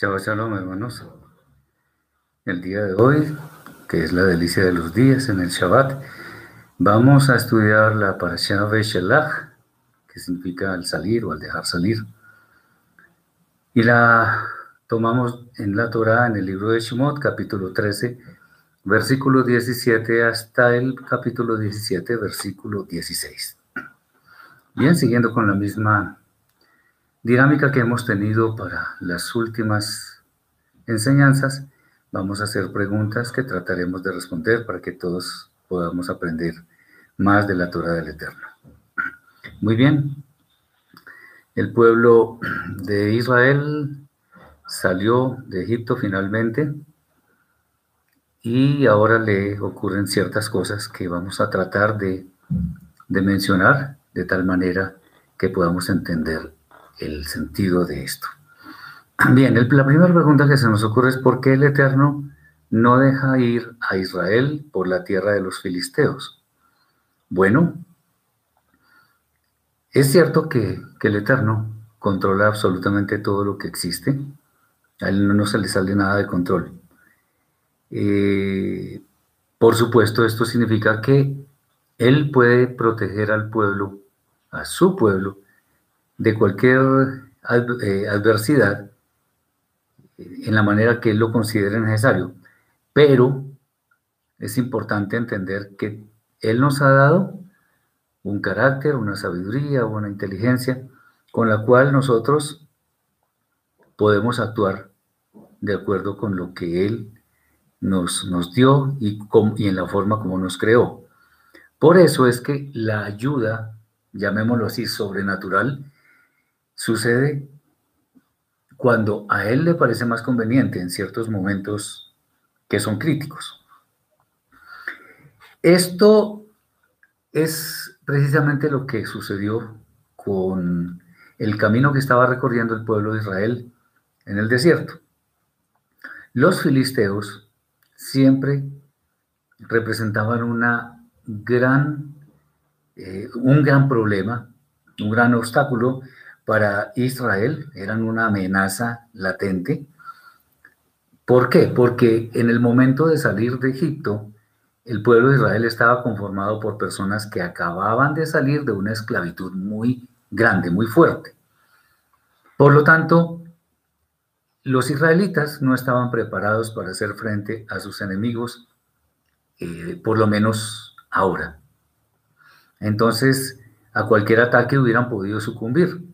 Chao, shalom, hermanos. El día de hoy, que es la delicia de los días en el Shabbat, vamos a estudiar la Parashah Veshelach, que significa al salir o al dejar salir. Y la tomamos en la Torah, en el libro de Shemot, capítulo 13, versículo 17, hasta el capítulo 17, versículo 16. Bien, siguiendo con la misma dinámica que hemos tenido para las últimas enseñanzas, vamos a hacer preguntas que trataremos de responder para que todos podamos aprender más de la Torah del Eterno. Muy bien, el pueblo de Israel salió de Egipto finalmente y ahora le ocurren ciertas cosas que vamos a tratar de, de mencionar de tal manera que podamos entender el sentido de esto. Bien, la primera pregunta que se nos ocurre es ¿por qué el Eterno no deja ir a Israel por la tierra de los filisteos? Bueno, es cierto que, el Eterno controla absolutamente todo lo que existe. A él no, se le sale nada de control. Eh, por supuesto, esto significa que él puede proteger al pueblo, a su pueblo, de cualquier eh, adversidad en la manera que lo considere necesario. Pero es importante entender que él nos ha dado un carácter, una sabiduría, una inteligencia con la cual nosotros podemos actuar de acuerdo con lo que Él nos, nos dio y, y en la forma como nos creó. Por eso es que la ayuda, llamémoslo así, sobrenatural, sucede cuando a él le parece más conveniente en ciertos momentos que son críticos. Esto es precisamente lo que sucedió con el camino que estaba recorriendo el pueblo de Israel en el desierto. Los filisteos siempre representaban una gran, eh, un gran problema, un gran obstáculo para Israel, eran una amenaza latente. ¿Por qué? Porque en el momento de salir de Egipto, el pueblo de Israel estaba conformado por personas que acababan de salir de una esclavitud muy grande, muy fuerte. Por lo tanto, los israelitas no estaban preparados para hacer frente a sus enemigos, eh, por lo menos ahora. Entonces, a cualquier ataque hubieran podido sucumbir.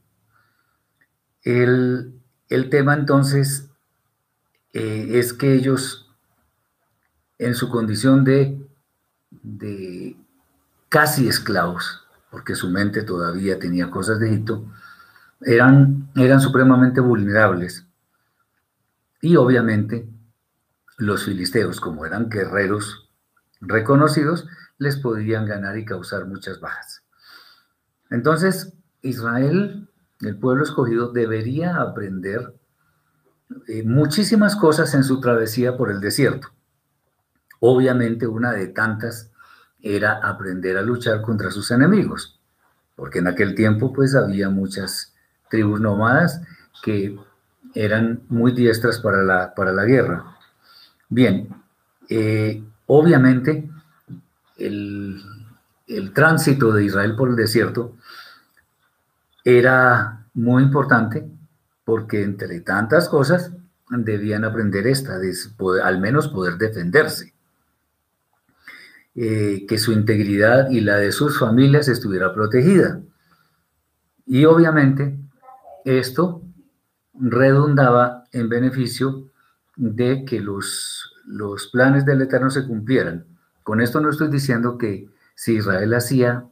El, tema entonces eh, es que ellos, en su condición de, de casi esclavos, porque su mente todavía tenía cosas de Egipto, eran, eran supremamente vulnerables. Y obviamente los filisteos, como eran guerreros reconocidos, les podían ganar y causar muchas bajas. Entonces, Israel el pueblo escogido debería aprender eh, muchísimas cosas en su travesía por el desierto. Obviamente una de tantas era aprender a luchar contra sus enemigos, porque en aquel tiempo pues había muchas tribus nómadas que eran muy diestras para la, para la guerra. Bien, eh, obviamente el, el tránsito de Israel por el desierto era muy importante porque entre tantas cosas debían aprender esta, de al menos poder defenderse, eh, que su integridad y la de sus familias estuviera protegida. Y obviamente esto redundaba en beneficio de que los, los planes del Eterno se cumplieran. Con esto no estoy diciendo que si Israel hacía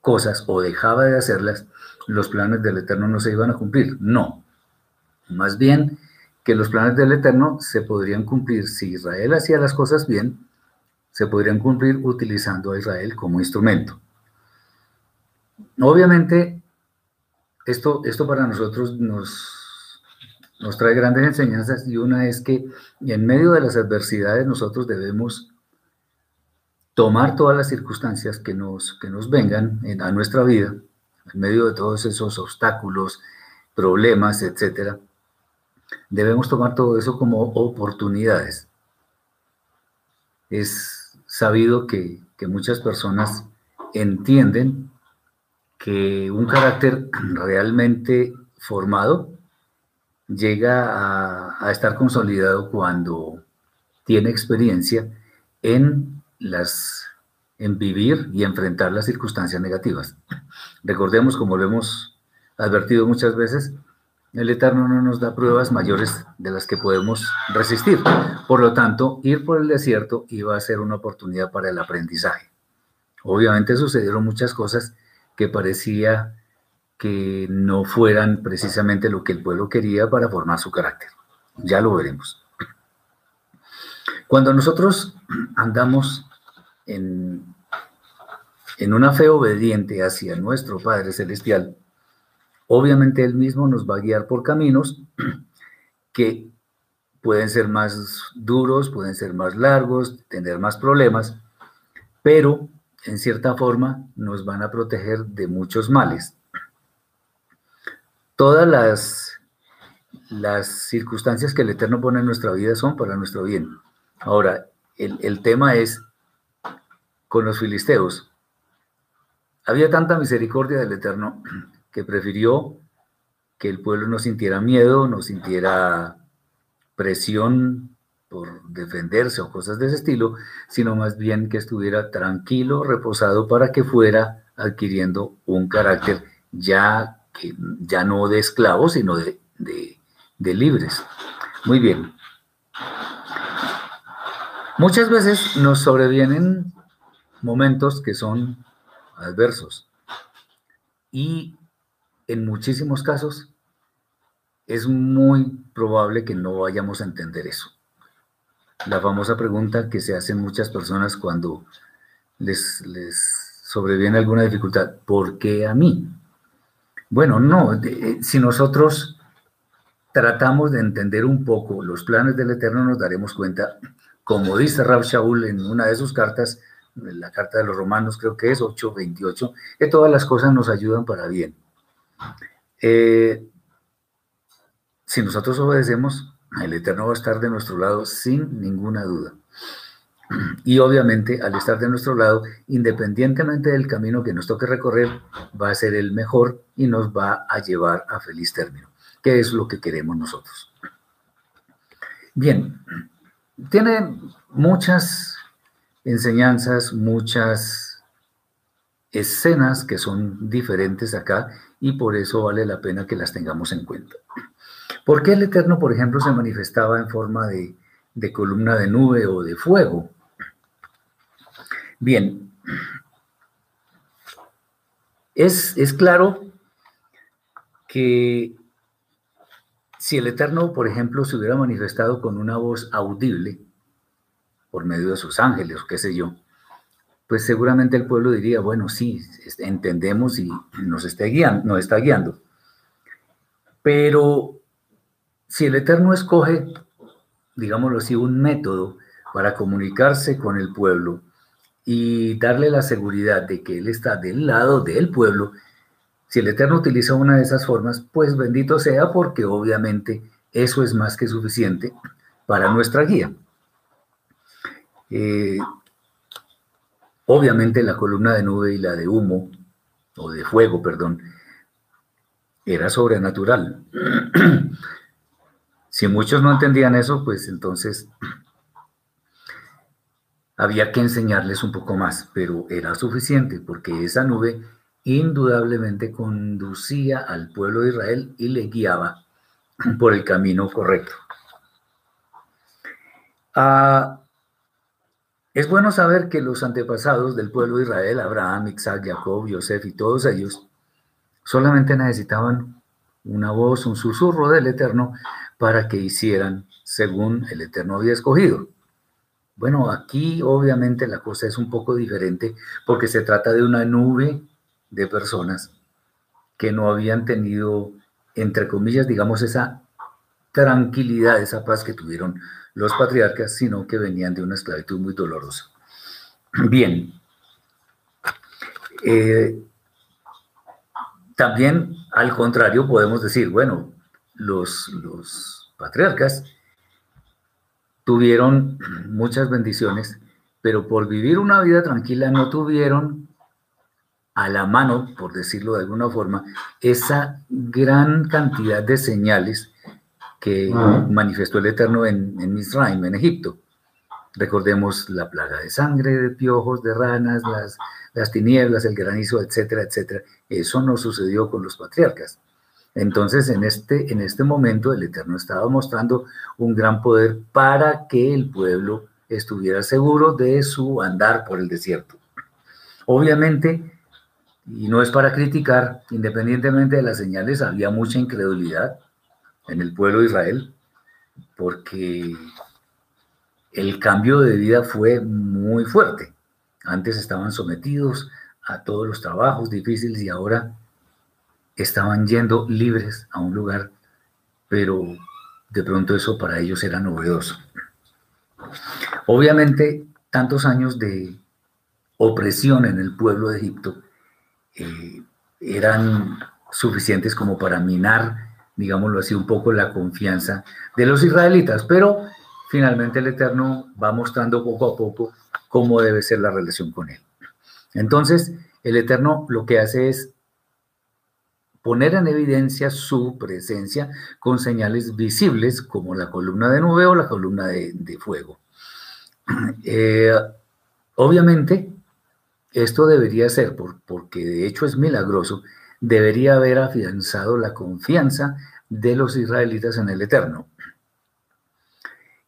cosas o dejaba de hacerlas, los planes del Eterno no se iban a cumplir. No. Más bien que los planes del Eterno se podrían cumplir si Israel hacía las cosas bien, se podrían cumplir utilizando a Israel como instrumento. Obviamente, esto, esto para nosotros nos, nos trae grandes enseñanzas y una es que en medio de las adversidades nosotros debemos tomar todas las circunstancias que nos, que nos vengan a nuestra vida en medio de todos esos obstáculos, problemas, etcétera, debemos tomar todo eso como oportunidades. Es sabido que, muchas personas entienden que un carácter realmente formado llega a, estar consolidado cuando tiene experiencia en vivir y enfrentar las circunstancias negativas. Recordemos, como lo hemos advertido muchas veces, el Eterno no nos da pruebas mayores de las que podemos resistir. Por lo tanto, ir por el desierto iba a ser una oportunidad para el aprendizaje. Obviamente sucedieron muchas cosas que parecía que no fueran precisamente lo que el pueblo quería para formar su carácter. Ya lo veremos. Cuando nosotros andamos en, en una fe obediente hacia nuestro Padre Celestial, Obviamente Él mismo nos va a guiar por caminos que pueden ser más duros, pueden ser más largos, tener más problemas, pero en cierta forma nos van a proteger de muchos males. Todas las, las circunstancias que el Eterno pone en nuestra vida son para nuestro bien. Ahora, el, el tema es con los filisteos. Había tanta misericordia del Eterno que prefirió que el pueblo no sintiera miedo, no sintiera presión por defenderse o cosas de ese estilo, sino más bien que estuviera tranquilo, reposado para que fuera adquiriendo un carácter ya, que, ya no de esclavos, sino de, de libres. Muy bien. Muchas veces nos sobrevienen momentos que son adversos y en muchísimos casos es muy probable que no vayamos a entender eso. La famosa pregunta que se hacen muchas personas cuando les, les sobreviene alguna dificultad, ¿por qué a mí? Bueno, no, eh, si nosotros tratamos de entender un poco los planes del Eterno, nos daremos cuenta, como dice Rab Shaul en una de sus cartas, la carta de los romanos creo que es 8.28, que todas las cosas nos ayudan para bien eh, si nosotros obedecemos, el Eterno va a estar de nuestro lado sin ninguna duda. Y obviamente al estar de nuestro lado, independientemente del camino que nos toque recorrer, va a ser el mejor y nos va a llevar a feliz término, que es lo que queremos nosotros. Bien, tiene muchas enseñanzas, muchas escenas que son diferentes acá y por eso vale la pena que las tengamos en cuenta. ¿Por qué el Eterno, por ejemplo, se manifestaba en forma de, columna de nube o de fuego? Bien, es, es claro que si el Eterno, por ejemplo, se hubiera manifestado con una voz audible por medio de sus ángeles, qué sé yo, pues seguramente el pueblo diría, bueno, sí, entendemos y nos está guiando. Nos está guiando. Pero si el Eterno escoge, digámoslo así, un método para comunicarse con el pueblo y darle la seguridad de que Él está del lado del pueblo, si el Eterno utiliza una de esas formas, pues bendito sea porque obviamente eso es más que suficiente para nuestra guía. Eh, Obviamente la columna de nube y la de humo, o de fuego, perdón, era sobrenatural. si muchos no entendían eso, pues entonces había que enseñarles un poco más, pero era suficiente porque esa nube indudablemente conducía al pueblo de Israel y le guiaba por el camino correcto. Ah, es bueno saber que los antepasados del pueblo de Israel, Abraham, Isaac, Jacob, Yosef y todos ellos, solamente necesitaban una voz, un susurro del Eterno para que hicieran según el Eterno había escogido. Bueno, aquí obviamente la cosa es un poco diferente porque se trata de una nube de personas que no habían tenido, entre comillas, digamos, esa tranquilidad, esa paz que tuvieron los patriarcas, sino que venían de una esclavitud muy dolorosa. Bien. Eh, también, al contrario, podemos decir, bueno, los, los patriarcas tuvieron muchas bendiciones, pero por vivir una vida tranquila no tuvieron a la mano, por decirlo de alguna forma, esa gran cantidad de señales que manifestó el Eterno en, en Israel, en Egipto. Recordemos la plaga de sangre, de piojos, de ranas, las, las tinieblas, el granizo, etcétera, etcétera. Eso no sucedió con los patriarcas. Entonces, en este, en este momento, el Eterno estaba mostrando un gran poder para que el pueblo estuviera seguro de su andar por el desierto. Obviamente, y no es para criticar, independientemente de las señales, había mucha incredulidad en el pueblo de Israel, porque el cambio de vida fue muy fuerte. Antes estaban sometidos a todos los trabajos difíciles y ahora estaban yendo libres a un lugar, pero de pronto eso para ellos era novedoso. Obviamente, tantos años de opresión en el pueblo de Egipto eh, eran suficientes como para minar, digámoslo así, un poco la confianza de los israelitas, pero finalmente el Eterno va mostrando poco a poco cómo debe ser la relación con él. Entonces, el Eterno lo que hace es poner en evidencia su presencia con señales visibles como la columna de nube o la columna de, fuego. Eh, obviamente, esto debería ser, porque de hecho es milagroso, debería haber afianzado la confianza de los israelitas en el Eterno.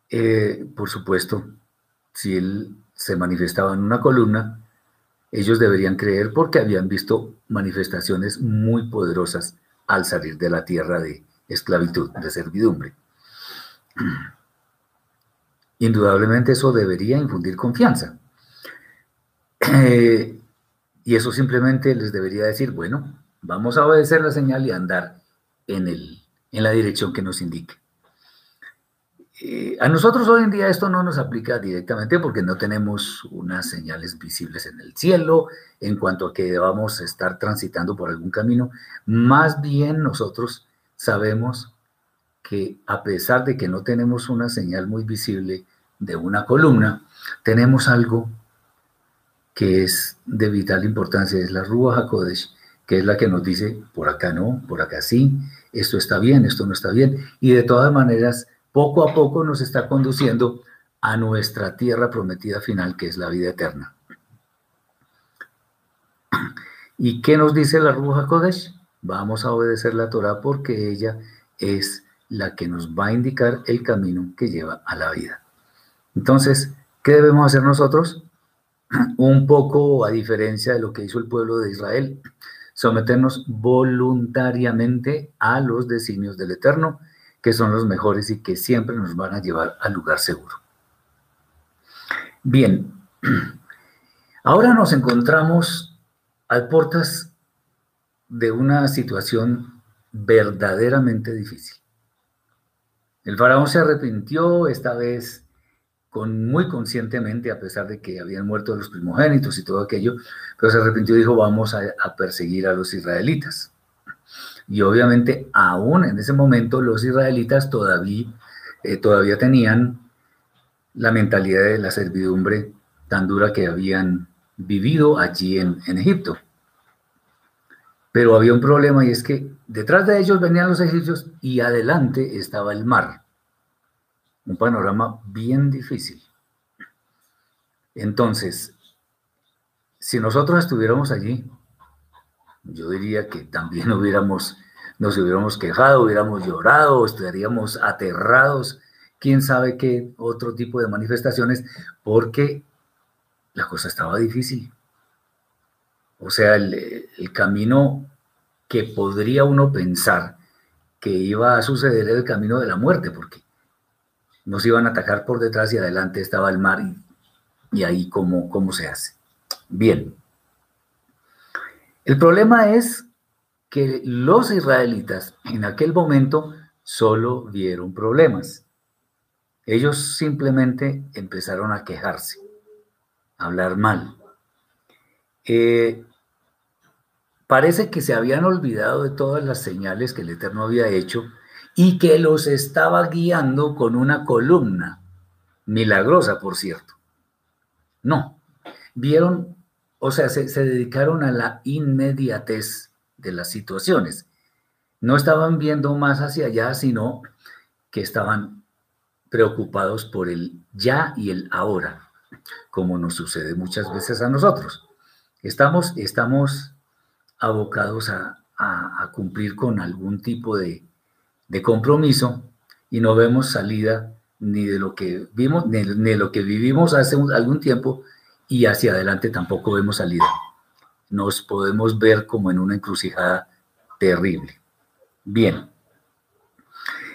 Eh, por supuesto, si él se manifestaba en una columna, ellos deberían creer porque habían visto manifestaciones muy poderosas al salir de la tierra de esclavitud, de servidumbre. Indudablemente eso debería infundir confianza. Eh, y eso simplemente les debería decir, bueno, vamos a obedecer la señal y andar en, el, en la dirección que nos indique. Eh, a nosotros hoy en día esto no nos aplica directamente porque no tenemos unas señales visibles en el cielo en cuanto a que debamos estar transitando por algún camino. Más bien nosotros sabemos que a pesar de que no tenemos una señal muy visible de una columna, tenemos algo que es de vital importancia, es la Rúa HaKodesh, que es la que nos dice, por acá no, por acá sí, esto está bien, esto no está bien, y de todas maneras poco a poco nos está conduciendo a nuestra tierra prometida final, que es la vida eterna. ¿Y qué nos dice la Ruja Kodesh? Vamos a obedecer la Torah porque ella es la que nos va a indicar el camino que lleva a la vida. Entonces, ¿qué debemos hacer nosotros? Un poco a diferencia de lo que hizo el pueblo de Israel, someternos voluntariamente a los designios del Eterno que son los mejores y que siempre nos van a llevar al lugar seguro. Bien, ahora nos encontramos a puertas de una situación verdaderamente difícil. El faraón se arrepintió esta vez con muy conscientemente, a pesar de que habían muerto los primogénitos y todo aquello, pero se arrepintió y dijo, vamos a, perseguir a los israelitas. Y obviamente aún en ese momento los israelitas todavía, eh, todavía tenían la mentalidad de la servidumbre tan dura que habían vivido allí en, en Egipto. Pero había un problema y es que detrás de ellos venían los egipcios y adelante estaba el mar. Un panorama bien difícil. Entonces, si nosotros estuviéramos allí, yo diría que también hubiéramos, nos hubiéramos quejado, hubiéramos llorado, estaríamos aterrados, quién sabe qué otro tipo de manifestaciones, porque la cosa estaba difícil. O sea, el, camino que podría uno pensar que iba a suceder era el camino de la muerte, porque nos iban a atacar por detrás y adelante estaba el mar y, y ahí cómo, cómo se hace. Bien, el problema es que los israelitas en aquel momento solo vieron problemas. Ellos simplemente empezaron a quejarse, a hablar mal. Eh, parece que se habían olvidado de todas las señales que el Eterno había hecho y que los estaba guiando con una columna, milagrosa, por cierto. No, vieron, o sea, se, dedicaron a la inmediatez de las situaciones. No estaban viendo más hacia allá, sino que estaban preocupados por el ya y el ahora, como nos sucede muchas veces a nosotros. Estamos, estamos abocados a, cumplir con algún tipo de, compromiso y no vemos salida ni de lo que vimos, ni, de lo que vivimos hace algún tiempo y hacia adelante tampoco vemos salida. Nos podemos ver como en una encrucijada terrible. Bien.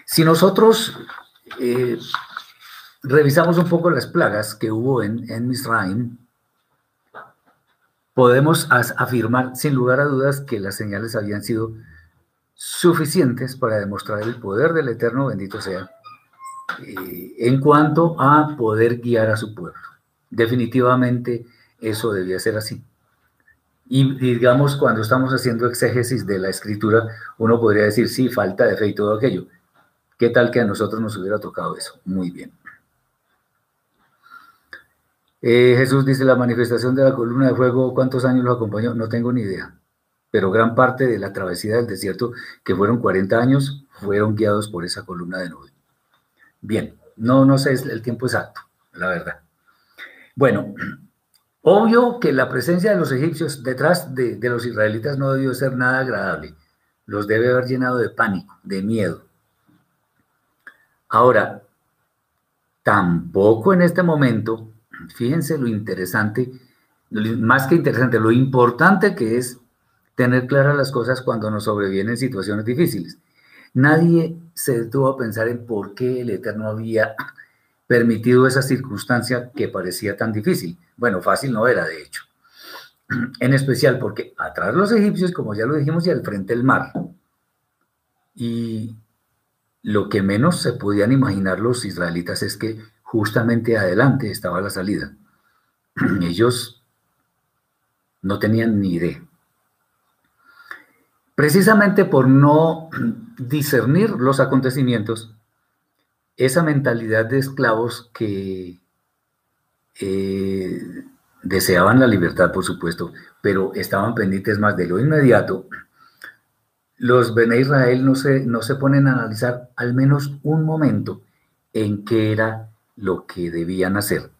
Si nosotros eh, revisamos un poco las plagas que hubo en, en Misraim, podemos afirmar sin lugar a dudas que las señales habían sido suficientes para demostrar el poder del Eterno, bendito sea, eh, en cuanto a poder guiar a su pueblo. Definitivamente eso debía ser así. Y digamos, cuando estamos haciendo exégesis de la escritura, uno podría decir, sí, falta de fe y todo aquello. ¿Qué tal que a nosotros nos hubiera tocado eso? Muy bien. Eh, Jesús dice, la manifestación de la columna de fuego, ¿cuántos años lo acompañó? No tengo ni idea. Pero gran parte de la travesía del desierto, que fueron 40 años, fueron guiados por esa columna de nube. Bien, no, no sé el tiempo exacto, la verdad. Bueno, obvio que la presencia de los egipcios detrás de, de los israelitas no debió ser nada agradable. Los debe haber llenado de pánico, de miedo. Ahora, tampoco en este momento Fíjense lo interesante, más que interesante, lo importante que es tener claras las cosas cuando nos sobrevienen situaciones difíciles. Nadie se detuvo a pensar en por qué el Eterno había permitido esa circunstancia que parecía tan difícil. Bueno, fácil no era, de hecho. En especial porque atrás los egipcios, como ya lo dijimos, y al frente el mar. Y lo que menos se podían imaginar los israelitas es que justamente adelante estaba la salida. Ellos no tenían ni idea. Precisamente por no discernir los acontecimientos, esa mentalidad de esclavos que eh, deseaban la libertad, por supuesto, pero estaban pendientes más de lo inmediato, los Bene Israel no se, no se ponen a analizar al menos un momento en que era lo que debían hacer.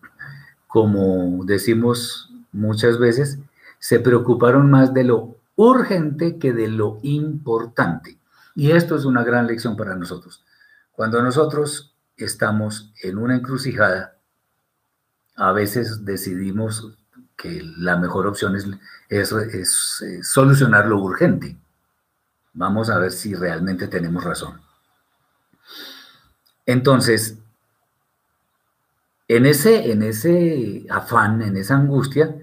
Como decimos muchas veces, se preocuparon más de lo urgente que de lo importante. Y esto es una gran lección para nosotros. Cuando nosotros estamos en una encrucijada, a veces decidimos que la mejor opción es, es, solucionar lo urgente. Vamos a ver si realmente tenemos razón. Entonces, en ese, en ese afán, en esa angustia,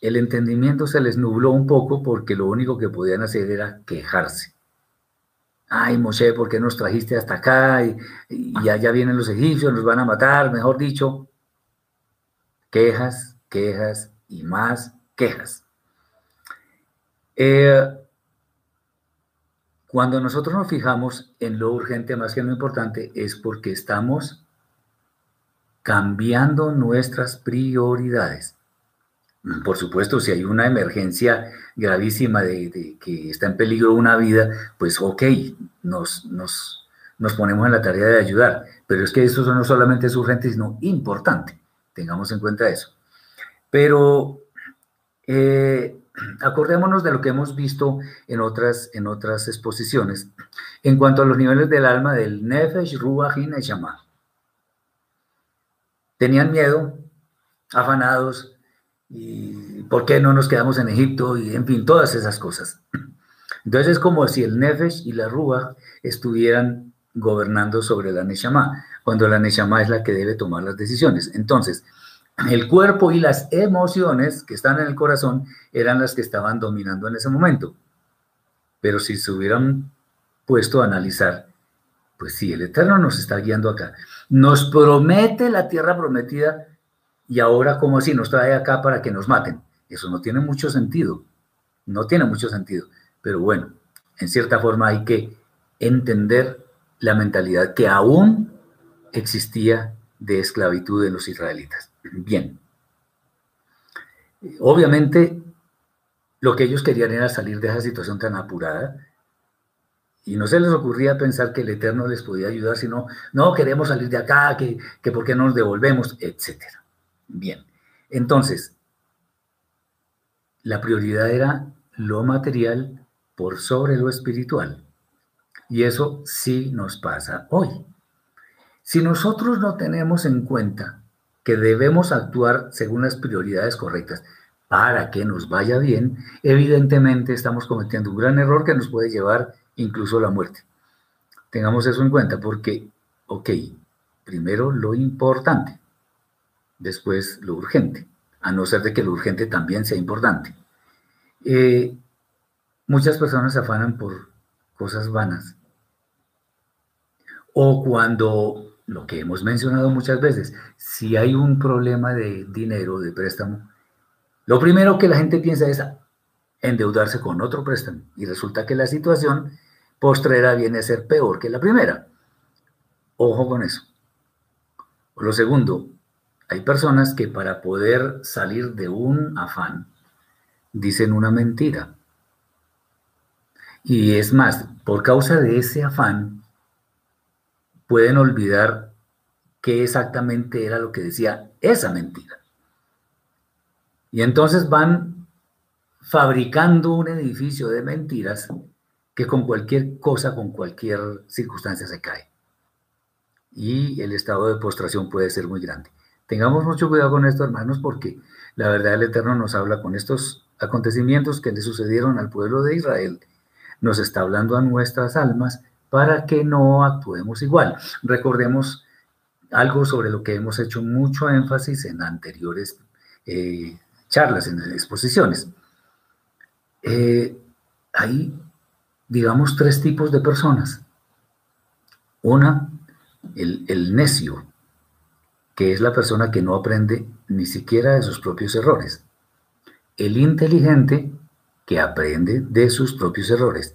el entendimiento se les nubló un poco porque lo único que podían hacer era quejarse. Ay, Moshe, ¿por qué nos trajiste hasta acá? Y, allá vienen los egipcios, nos van a matar, mejor dicho. Quejas, quejas y más quejas. Eh, cuando nosotros nos fijamos en lo urgente más que en lo importante, es porque estamos cambiando nuestras prioridades. Por supuesto, si hay una emergencia gravísima de, que está en peligro una vida, pues ok, nos, nos, nos, ponemos en la tarea de ayudar. Pero es que eso no solamente es urgente, sino importante. Tengamos en cuenta eso. Pero eh, acordémonos de lo que hemos visto en otras, en otras exposiciones en cuanto a los niveles del alma del Nefesh, Ruach y tenían miedo, afanados, y por qué no nos quedamos en Egipto, y en fin, todas esas cosas. Entonces es como si el Nefesh y la Ruach estuvieran gobernando sobre la Neshama, cuando la Neshama es la que debe tomar las decisiones. Entonces, el cuerpo y las emociones que están en el corazón eran las que estaban dominando en ese momento. Pero si se hubieran puesto a analizar pues sí, el Eterno nos está guiando acá. Nos promete la tierra prometida y ahora como así nos trae acá para que nos maten. Eso no tiene mucho sentido. No tiene mucho sentido. Pero bueno, en cierta forma hay que entender la mentalidad que aún existía de esclavitud en los israelitas. Bien. Obviamente, lo que ellos querían era salir de esa situación tan apurada y no se les ocurría pensar que el Eterno les podía ayudar, sino, no, queremos salir de acá, que, que por qué no nos devolvemos, etc. Bien, entonces, la prioridad era lo material por sobre lo espiritual. Y eso sí nos pasa hoy. Si nosotros no tenemos en cuenta que debemos actuar según las prioridades correctas para que nos vaya bien, evidentemente estamos cometiendo un gran error que nos puede llevar incluso a la muerte. Tengamos eso en cuenta porque, ok, primero lo importante, después lo urgente, a no ser de que lo urgente también sea importante. Eh, muchas personas se afanan por cosas vanas. O cuando, lo que hemos mencionado muchas veces, si hay un problema de dinero, de préstamo, lo primero que la gente piensa es endeudarse con otro préstamo. Y resulta que la situación postrera viene a ser peor que la primera. Ojo con eso. Lo segundo, hay personas que para poder salir de un afán dicen una mentira. Y es más, por causa de ese afán, pueden olvidar qué exactamente era lo que decía esa mentira. Y entonces van fabricando un edificio de mentiras que con cualquier cosa, con cualquier circunstancia se cae. Y el estado de postración puede ser muy grande. Tengamos mucho cuidado con esto, hermanos, porque la verdad el Eterno nos habla con estos acontecimientos que le sucedieron al pueblo de Israel. Nos está hablando a nuestras almas para que no actuemos igual. Recordemos algo sobre lo que hemos hecho mucho énfasis en anteriores eh, charlas, en exposiciones. Eh, hay, digamos, tres tipos de personas. Una, el, el necio, que es la persona que no aprende ni siquiera de sus propios errores. El inteligente, que aprende de sus propios errores.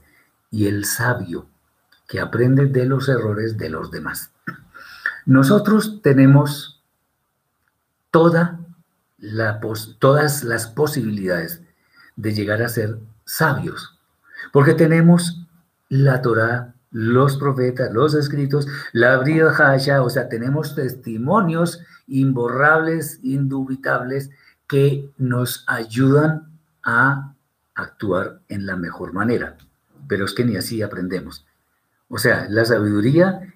Y el sabio, que aprende de los errores de los demás. Nosotros tenemos todas las posibilidades de llegar a ser sabios, porque tenemos la Torah, los profetas, los escritos, la Brida Hasha, o sea, tenemos testimonios imborrables, indubitables, que nos ayudan a actuar en la mejor manera. Pero es que ni así aprendemos. O sea, la sabiduría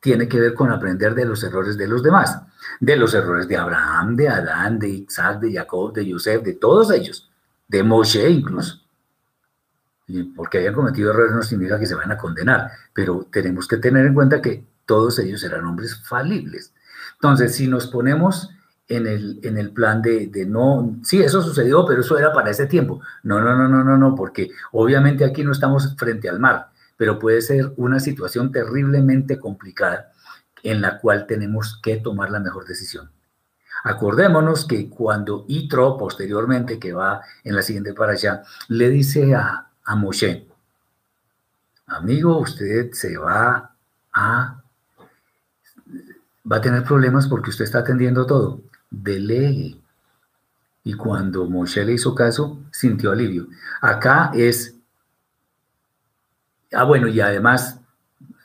tiene que ver con aprender de los errores de los demás, de los errores de Abraham, de Adán, de Isaac, de Jacob, de Yosef, de todos ellos, de Moshe incluso. Porque hayan cometido errores no significa que se van a condenar, pero tenemos que tener en cuenta que todos ellos eran hombres falibles. Entonces, si nos ponemos en el, en el plan de, de, no, sí, eso sucedió, pero eso era para ese tiempo. No, no, no, no, no, no, porque obviamente aquí no estamos frente al mar pero puede ser una situación terriblemente complicada en la cual tenemos que tomar la mejor decisión. Acordémonos que cuando Itro, posteriormente, que va en la siguiente para allá, le dice a, a Moshe, amigo, usted se va a, va a tener problemas porque usted está atendiendo todo. Delegue. Y cuando Moshe le hizo caso, sintió alivio. Acá es Ah, bueno, y además,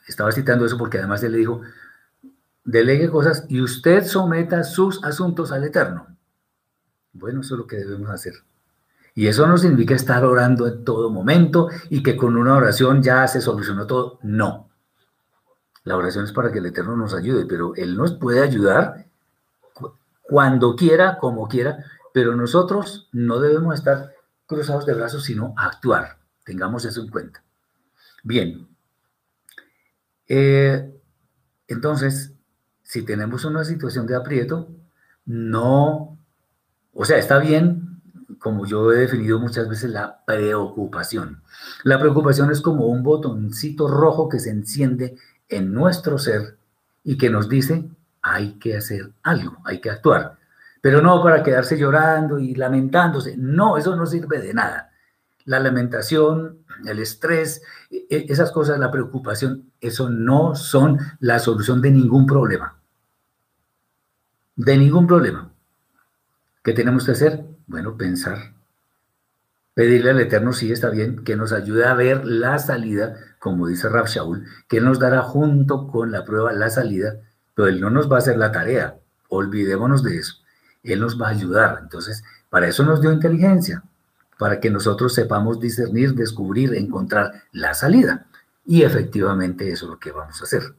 estaba citando eso porque además él le dijo, delegue cosas y usted someta sus asuntos al Eterno. Bueno, eso es lo que debemos hacer. Y eso no significa estar orando en todo momento y que con una oración ya se solucionó todo. No. La oración es para que el Eterno nos ayude, pero Él nos puede ayudar cuando quiera, como quiera, pero nosotros no debemos estar cruzados de brazos, sino actuar. Tengamos eso en cuenta. Bien. Eh, entonces, si tenemos una situación de aprieto, no, o sea, está bien, como yo he definido muchas veces, la preocupación. La preocupación es como un botoncito rojo que se enciende en nuestro ser y que nos dice, hay que hacer algo, hay que actuar. Pero no para quedarse llorando y lamentándose. No, eso no sirve de nada. la lamentación, el estrés, e, e, esas cosas, la preocupación, eso no son la solución de ningún problema. De ningún problema. ¿Qué tenemos que hacer? Bueno, pensar. Pedirle al Eterno, sí está bien, que nos ayude a ver la salida, como dice Rab Shaul, que nos dará junto con la prueba la salida, pero Él no nos va a hacer la tarea. Olvidémonos de eso. Él nos va a ayudar. Entonces, para eso nos dio inteligencia, para que nosotros sepamos discernir, descubrir, encontrar la salida. Y efectivamente eso es lo que vamos a hacer.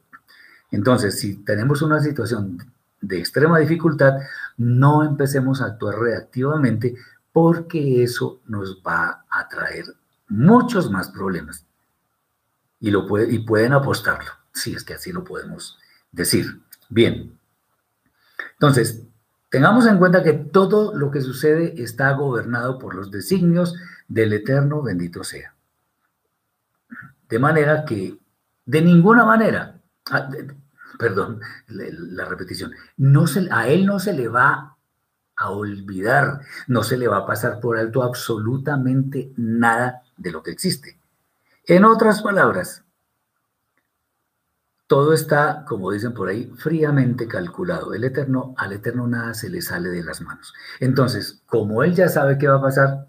Entonces, si tenemos una situación de extrema dificultad, no empecemos a actuar reactivamente porque eso nos va a traer muchos más problemas. Y, lo puede, y pueden apostarlo, si es que así lo podemos decir. Bien. Entonces, tengamos en cuenta que todo lo que sucede está gobernado por los designios del Eterno, bendito sea. De manera que, de ninguna manera, ah, perdón, la repetición, no se, a él no se le va a olvidar, no se le va a pasar por alto absolutamente nada de lo que existe. En otras palabras, todo está, como dicen por ahí, fríamente calculado. El Eterno, al Eterno nada se le sale de las manos. Entonces, como Él ya sabe qué va a pasar,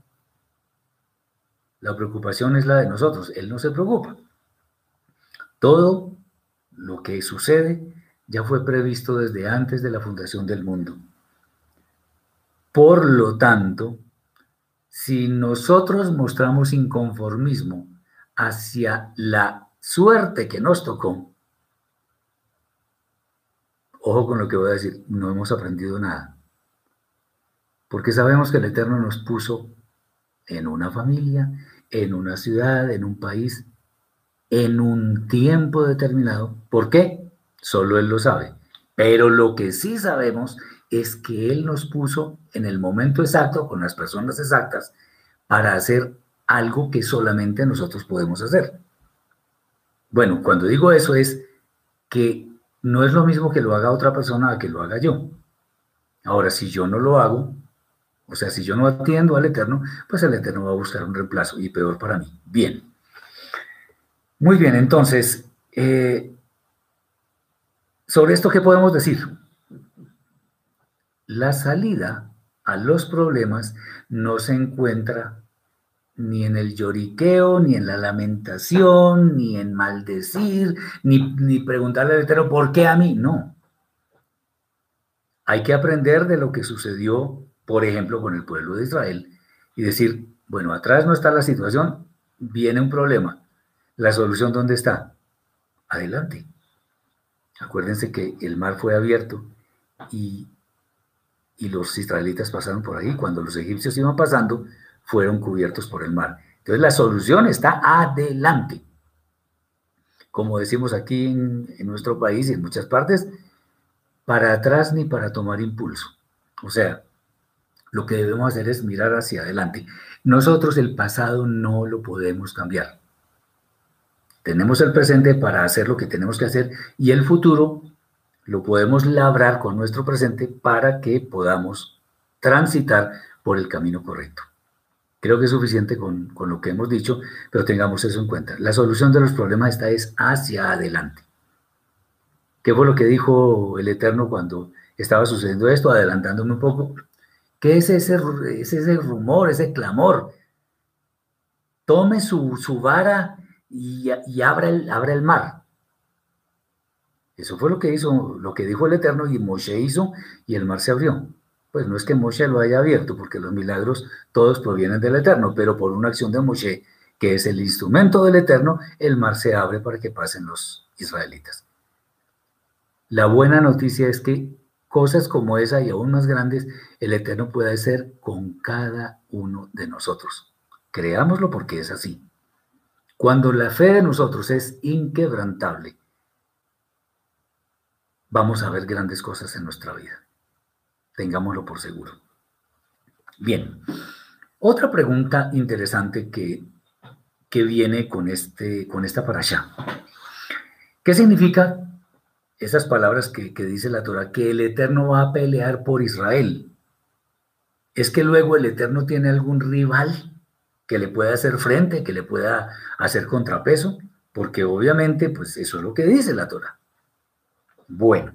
la preocupación es la de nosotros. Él no se preocupa. Todo lo que sucede ya fue previsto desde antes de la fundación del mundo. Por lo tanto, si nosotros mostramos inconformismo hacia la suerte que nos tocó, ojo con lo que voy a decir, no hemos aprendido nada. Porque sabemos que el Eterno nos puso en una familia, en una ciudad, en un país, en un tiempo determinado. ¿Por qué? Solo Él lo sabe. Pero lo que sí sabemos es que Él nos puso en el momento exacto, con las personas exactas, para hacer algo que solamente nosotros podemos hacer. Bueno, cuando digo eso es que no es lo mismo que lo haga otra persona a que lo haga yo. Ahora, si yo no lo hago, o sea, si yo no atiendo al Eterno, pues el Eterno va a buscar un reemplazo y peor para mí. Bien. Muy bien, entonces, eh, sobre esto, ¿qué podemos decir? La salida a los problemas no se encuentra ni en el lloriqueo, ni en la lamentación, ni en maldecir, ni, ni preguntarle al Eterno, ¿por qué a mí? No. Hay que aprender de lo que sucedió, por ejemplo, con el pueblo de Israel y decir, bueno, atrás no está la situación, viene un problema. ¿La solución dónde está? Adelante. Acuérdense que el mar fue abierto y, y los israelitas pasaron por ahí. Cuando los egipcios iban pasando, fueron cubiertos por el mar. Entonces la solución está adelante. Como decimos aquí en, en nuestro país y en muchas partes, para atrás ni para tomar impulso. O sea, lo que debemos hacer es mirar hacia adelante. Nosotros el pasado no lo podemos cambiar. Tenemos el presente para hacer lo que tenemos que hacer y el futuro lo podemos labrar con nuestro presente para que podamos transitar por el camino correcto. Creo que es suficiente con, con, lo que hemos dicho, pero tengamos eso en cuenta. La solución de los problemas está es hacia adelante. ¿Qué fue lo que dijo el Eterno cuando estaba sucediendo esto? Adelantándome un poco. ¿Qué es ese, ese rumor, ese clamor? Tome su, su vara y, y abra, el, el mar. Eso fue lo que hizo, lo que dijo el Eterno y Moshe hizo y el mar se abrió. Pues no es que Moshe lo haya abierto, porque los milagros todos provienen del Eterno, pero por una acción de Moshe, que es el instrumento del Eterno, el mar se abre para que pasen los israelitas. La buena noticia es que cosas como esa y aún más grandes, el Eterno puede hacer con cada uno de nosotros. Creámoslo porque es así. Cuando la fe de nosotros es inquebrantable, vamos a ver grandes cosas en nuestra vida. Tengámoslo por seguro. Bien, otra pregunta interesante que, que viene con, este, con esta allá. ¿Qué significa esas palabras que, que dice la Torah? Que el Eterno va a pelear por Israel. ¿Es que luego el Eterno tiene algún rival? Que le pueda hacer frente, que le pueda hacer contrapeso, porque obviamente, pues eso es lo que dice la Torah. Bueno,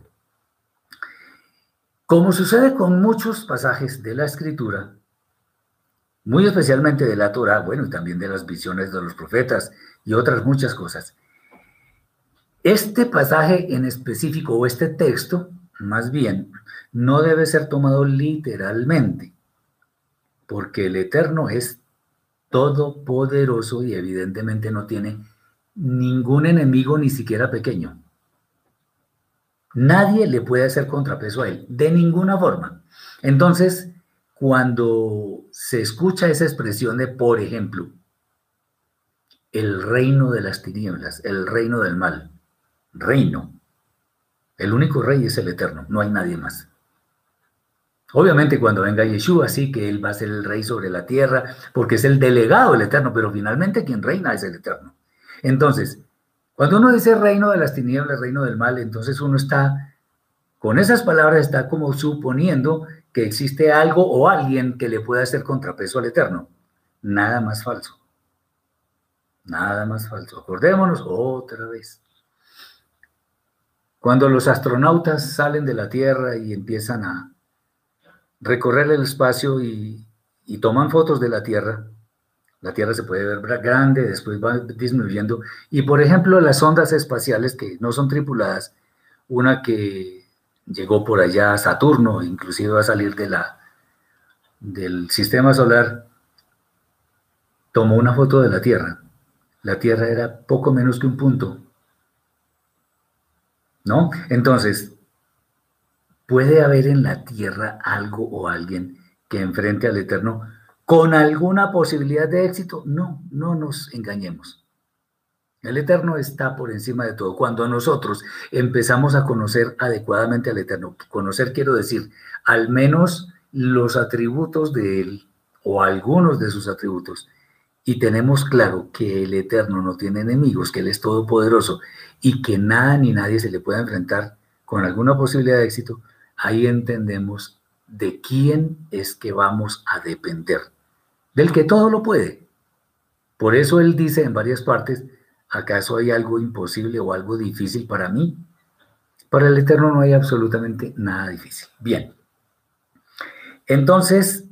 como sucede con muchos pasajes de la Escritura, muy especialmente de la Torah, bueno, y también de las visiones de los profetas y otras muchas cosas, este pasaje en específico o este texto, más bien, no debe ser tomado literalmente, porque el Eterno es todopoderoso y evidentemente no tiene ningún enemigo ni siquiera pequeño. Nadie le puede hacer contrapeso a él, de ninguna forma. Entonces, cuando se escucha esa expresión de, por ejemplo, el reino de las tinieblas, el reino del mal, reino. El único rey es el eterno, no hay nadie más. Obviamente cuando venga Yeshua, sí que él va a ser el rey sobre la tierra, porque es el delegado del eterno, pero finalmente quien reina es el eterno. Entonces, cuando uno dice reino de las tinieblas, reino del mal, entonces uno está, con esas palabras está como suponiendo que existe algo o alguien que le pueda hacer contrapeso al eterno. Nada más falso. Nada más falso. Acordémonos otra vez. Cuando los astronautas salen de la Tierra y empiezan a recorrer el espacio y, toman fotos de la Tierra, la Tierra se puede ver grande, después va disminuyendo. Y por ejemplo, las ondas espaciales que no son tripuladas, una que llegó por allá a Saturno, inclusive va a salir de la, del sistema solar, tomó una foto de la Tierra. La Tierra era poco menos que un punto ¿no? Entonces, ¿puede haber en la tierra algo o alguien que enfrente al Eterno con alguna posibilidad de éxito? No, no nos engañemos. El Eterno está por encima de todo. Cuando nosotros empezamos a conocer adecuadamente al Eterno, conocer quiero decir, al menos los atributos de Él o algunos de sus atributos, y tenemos claro que el Eterno no tiene enemigos, que Él es todopoderoso y que nada ni nadie se le pueda enfrentar con alguna posibilidad de éxito, ahí entendemos de quién es que vamos a depender, del que todo lo puede. Por eso Él dice en varias partes, ¿acaso hay algo imposible o algo difícil para mí? Para el Eterno no hay absolutamente nada difícil. Bien. Entonces,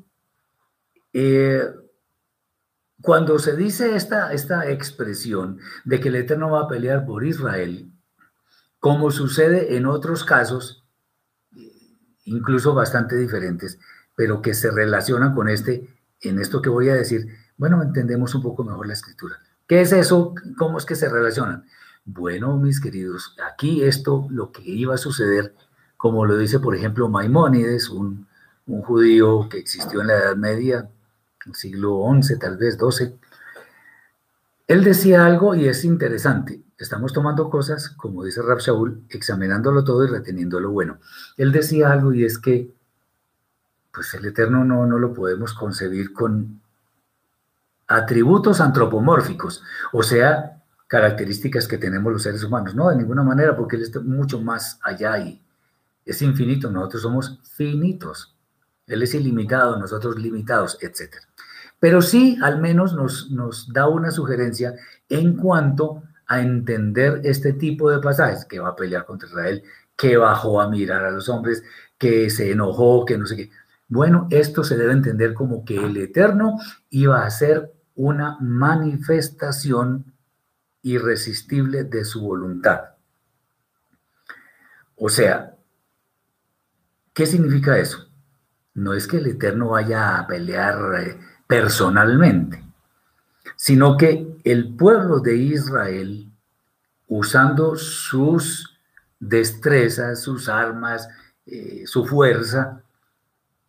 eh, cuando se dice esta, esta expresión de que el Eterno va a pelear por Israel, como sucede en otros casos, incluso bastante diferentes, pero que se relacionan con este, en esto que voy a decir, bueno, entendemos un poco mejor la escritura. ¿Qué es eso? ¿Cómo es que se relacionan? Bueno, mis queridos, aquí esto, lo que iba a suceder, como lo dice, por ejemplo, Maimónides, un, judío que existió en la Edad Media, siglo XI, tal vez XII, él decía algo y es interesante. Estamos tomando cosas, como dice Rab Shaul, examinándolo todo y reteniendo lo bueno. Él decía algo y es que pues el Eterno no, no lo podemos concebir con atributos antropomórficos, o sea, características que tenemos los seres humanos. No, de ninguna manera, porque Él está mucho más allá y es infinito. Nosotros somos finitos. Él es ilimitado, nosotros limitados, etc. Pero sí, al menos nos, nos da una sugerencia en cuanto a entender este tipo de pasajes, que va a pelear contra Israel, que bajó a mirar a los hombres, que se enojó, que no sé qué. Bueno, esto se debe entender como que el Eterno iba a ser una manifestación irresistible de su voluntad. O sea, ¿qué significa eso? no es que el Eterno vaya a pelear eh, personalmente, sino que el pueblo de Israel, usando sus destrezas, sus armas, eh, su fuerza,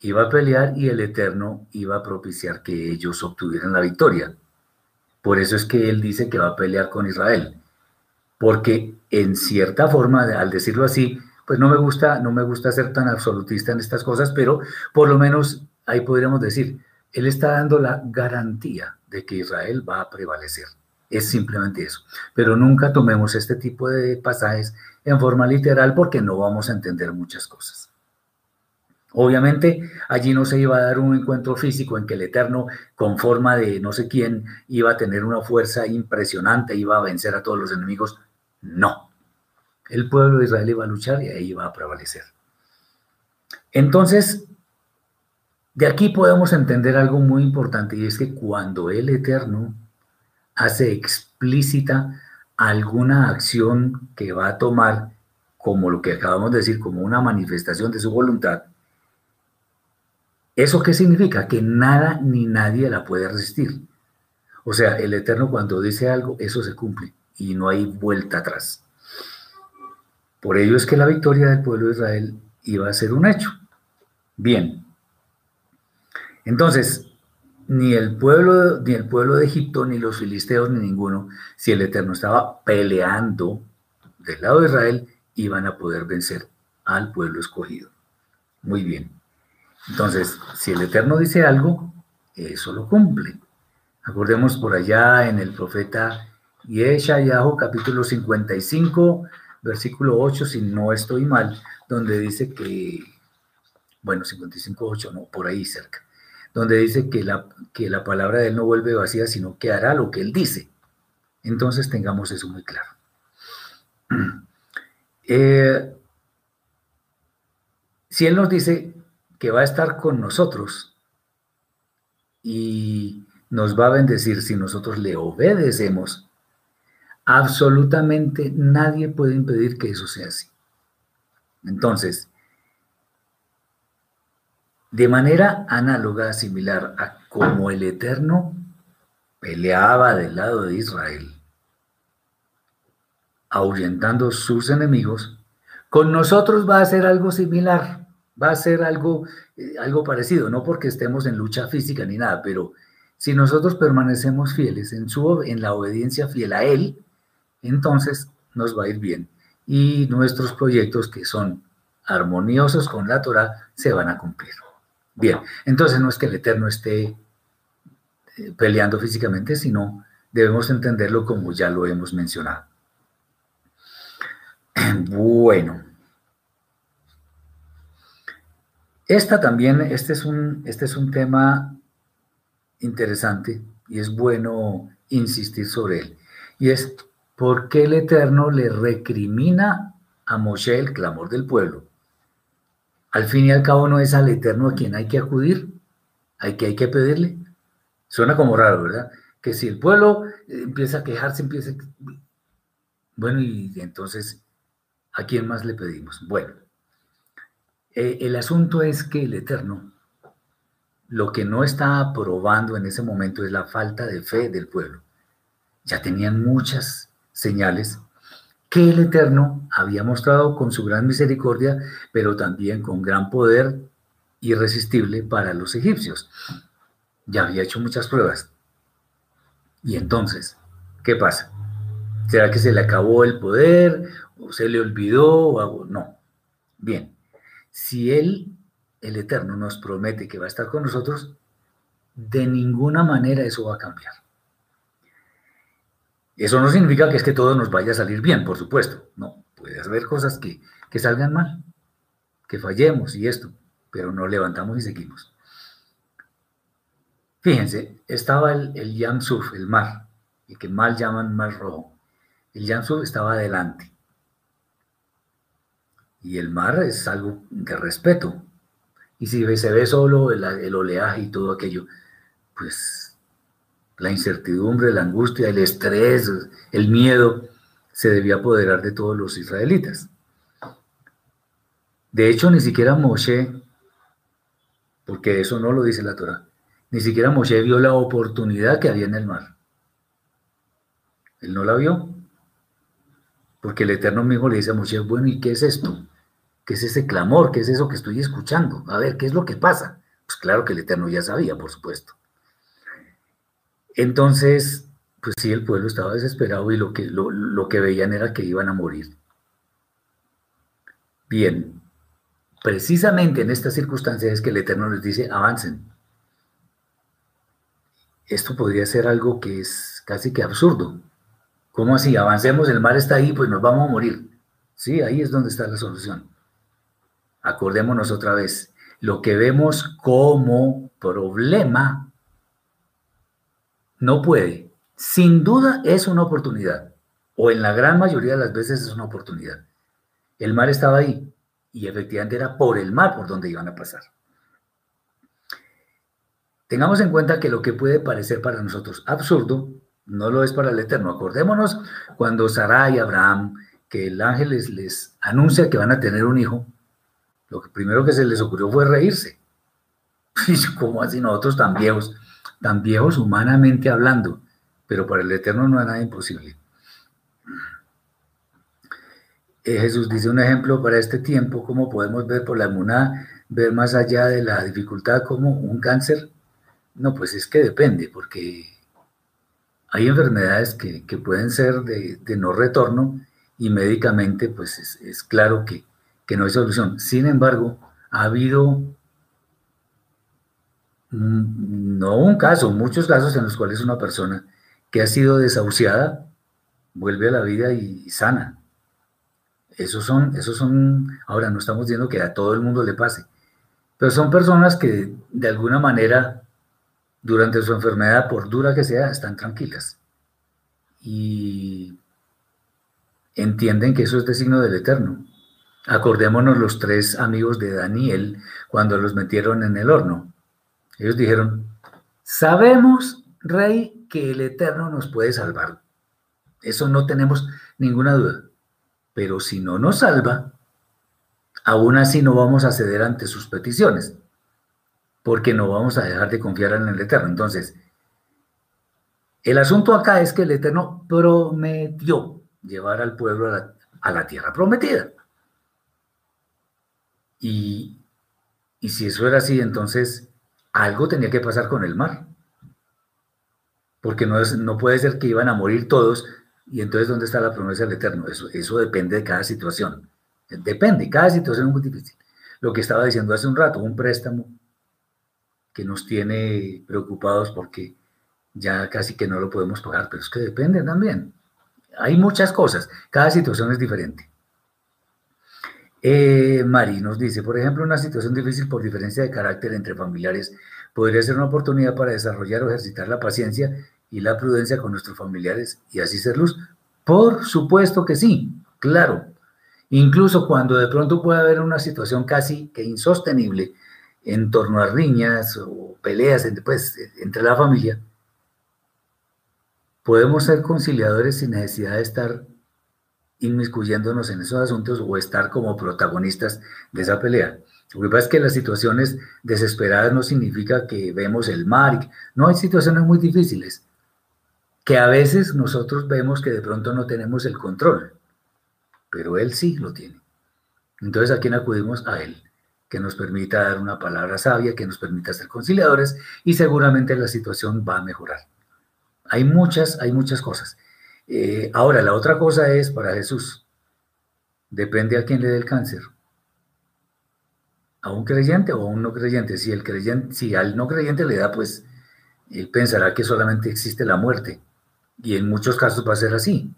iba a pelear y el Eterno iba a propiciar que ellos obtuvieran la victoria. Por eso es que él dice que va a pelear con Israel, porque en cierta forma, al decirlo así, pues no me gusta, no me gusta ser tan absolutista en estas cosas, pero por lo menos ahí podríamos decir, él está dando la garantía de que Israel va a prevalecer. Es simplemente eso. Pero nunca tomemos este tipo de pasajes en forma literal porque no vamos a entender muchas cosas. Obviamente allí no se iba a dar un encuentro físico en que el Eterno, con forma de no sé quién, iba a tener una fuerza impresionante, iba a vencer a todos los enemigos. No. El pueblo de Israel iba a luchar y ahí iba a prevalecer. Entonces, de aquí podemos entender algo muy importante y es que cuando el Eterno hace explícita alguna acción que va a tomar, como lo que acabamos de decir, como una manifestación de su voluntad, ¿Eso qué significa? Que nada ni nadie la puede resistir. O sea, el Eterno cuando dice algo, eso se cumple y no hay vuelta atrás. Por ello es que la victoria del pueblo de Israel iba a ser un hecho. Bien. Entonces, ni el pueblo, ni el pueblo de Egipto, ni los filisteos, ni ninguno, si el Eterno estaba peleando del lado de Israel, iban a poder vencer al pueblo escogido. Muy bien. Entonces, si el Eterno dice algo, eso lo cumple. Acordemos por allá en el profeta Yeshayahu, capítulo 55, versículo 8, si no estoy mal, donde dice que, bueno, 55, 8, no, por ahí cerca, donde dice que la, que la palabra de él no vuelve vacía, sino que hará lo que él dice. Entonces tengamos eso muy claro. Eh, si él nos dice que va a estar con nosotros y nos va a bendecir si nosotros le obedecemos, absolutamente nadie puede impedir que eso sea así. Entonces, de manera análoga, similar a como el Eterno peleaba del lado de Israel, ahuyentando sus enemigos, con nosotros va a ser algo similar va a ser algo, eh, algo parecido, no porque estemos en lucha física ni nada, pero si nosotros permanecemos fieles en, su, en la obediencia fiel a Él, entonces nos va a ir bien. Y nuestros proyectos que son armoniosos con la Torah se van a cumplir. Bien, entonces no es que el Eterno esté eh, peleando físicamente, sino debemos entenderlo como ya lo hemos mencionado. Bueno, Esta también, este es un, este es un tema interesante y es bueno insistir sobre él. Y es, ¿por qué el Eterno le recrimina a Moshe el clamor del pueblo? Al fin y al cabo no es al Eterno a quien hay que acudir, hay que, hay que pedirle. Suena como raro, ¿verdad? Que si el pueblo empieza a quejarse, empieza... Bueno, y entonces, ¿a quién más le pedimos? Bueno, eh, el asunto es que el Eterno lo que no está aprobando en ese momento es la falta de fe del pueblo. Ya tenían muchas señales que el Eterno había mostrado con su gran misericordia, pero también con gran poder irresistible para los egipcios. Ya había hecho muchas pruebas. Y entonces, ¿qué pasa? ¿Será que se le acabó el poder o se le olvidó? O No. Bien, si Él, el Eterno, nos promete que va a estar con nosotros, de ninguna manera eso va a cambiar. Eso no significa que es que todo nos vaya a salir bien, por supuesto. No, puede haber cosas que, salgan mal, que fallemos y esto, pero nos levantamos y seguimos. Fíjense, estaba el, el Yam Suf, el mar, el que mal llaman mar rojo. El Yam Suf estaba adelante. Y el mar es algo de respeto. Y si se ve solo el, oleaje y todo aquello, pues la incertidumbre, la angustia, el estrés, el miedo, se debía apoderar de todos los israelitas. De hecho, ni siquiera Moshe, porque eso no lo dice la Torah, ni siquiera Moshe vio la oportunidad que había en el mar. Él no la vio. Porque el Eterno mismo le dice a Moshe, bueno, ¿y qué es esto? ¿Qué es ese clamor? ¿Qué es eso que estoy escuchando? A ver, ¿qué es lo que pasa? Pues claro que el Eterno ya sabía, por supuesto. Entonces, pues sí, el pueblo estaba desesperado y lo que, lo, que veían era que iban a morir. Bien, precisamente en estas circunstancias es que el Eterno les dice, avancen. Esto podría ser algo que es casi que absurdo. ¿Cómo así? Avancemos, el mar está ahí, pues nos vamos a morir. Sí, ahí es donde está la solución Acordémonos otra vez, lo que vemos como problema no puede. Sin duda es una oportunidad, o en la gran mayoría de las veces es una oportunidad. El mar estaba ahí y efectivamente era por el mar por donde iban a pasar. Tengamos en cuenta que lo que puede parecer para nosotros absurdo, no lo es para el Eterno. Acordémonos cuando Sarai y Abraham, que el ángel les, anuncia que van a tener un hijo, lo primero que se les ocurrió fue reírse. ¿Cómo así nosotros tan viejos? Tan viejos humanamente hablando, pero para el Eterno no es nada imposible. Eh, Jesús dice un ejemplo para este tiempo, cómo podemos ver por la emuná, ver más allá de la dificultad como un cáncer. No, pues es que depende, porque hay enfermedades que, pueden ser de, no retorno y médicamente pues es, claro que, que, no hay solución. Sin embargo, ha habido no un caso, muchos casos en los cuales una persona que ha sido desahuciada vuelve a la vida y, sana. Esos son, esos son, ahora no estamos diciendo que a todo el mundo le pase, pero son personas que de alguna manera durante su enfermedad, por dura que sea, están tranquilas. Y entienden que eso es de signo del Eterno. Acordémonos los tres amigos de Daniel cuando los metieron en el horno. Ellos dijeron, sabemos, rey, que el Eterno nos puede salvar. Eso no tenemos ninguna duda. Pero si no nos salva, aún así no vamos a ceder ante sus peticiones porque no vamos a dejar de confiar en el Eterno. Entonces, el asunto acá es que el Eterno prometió llevar al pueblo a la, tierra prometida. Y, si eso era así, entonces algo tenía que pasar con el mar. Porque no, es, no puede ser que iban a morir todos y entonces ¿dónde está la promesa del Eterno? Eso, eso depende de cada situación. Depende, cada situación es muy difícil. Lo que estaba diciendo hace un rato, un préstamo que nos tiene preocupados porque ya casi que no lo podemos pagar, pero es que depende también. Hay muchas cosas, cada situación es diferente. Eh, Mari nos dice, por ejemplo, una situación difícil por diferencia de carácter entre familiares podría ser una oportunidad para desarrollar o ejercitar la paciencia y la prudencia con nuestros familiares y así ser luz. Por supuesto que sí, claro. Incluso cuando de pronto puede haber una situación casi que insostenible, en torno a riñas o peleas entre, pues, entre la familia, podemos ser conciliadores sin necesidad de estar inmiscuyéndonos en esos asuntos o estar como protagonistas de esa pelea. Lo que pasa es que las situaciones desesperadas no significa que vemos el mar. No hay situaciones muy difíciles que a veces nosotros vemos que de pronto no tenemos el control, pero él sí lo tiene. Entonces, ¿a quién acudimos? A él que nos permita dar una palabra sabia, que nos permita ser conciliadores y seguramente la situación va a mejorar. Hay muchas, hay muchas cosas. Eh, ahora, la otra cosa es para Jesús, depende a quién le dé el cáncer. A un creyente o a un no creyente. Si, el creyente, si al no creyente le da, pues él pensará que solamente existe la muerte. Y en muchos casos va a ser así.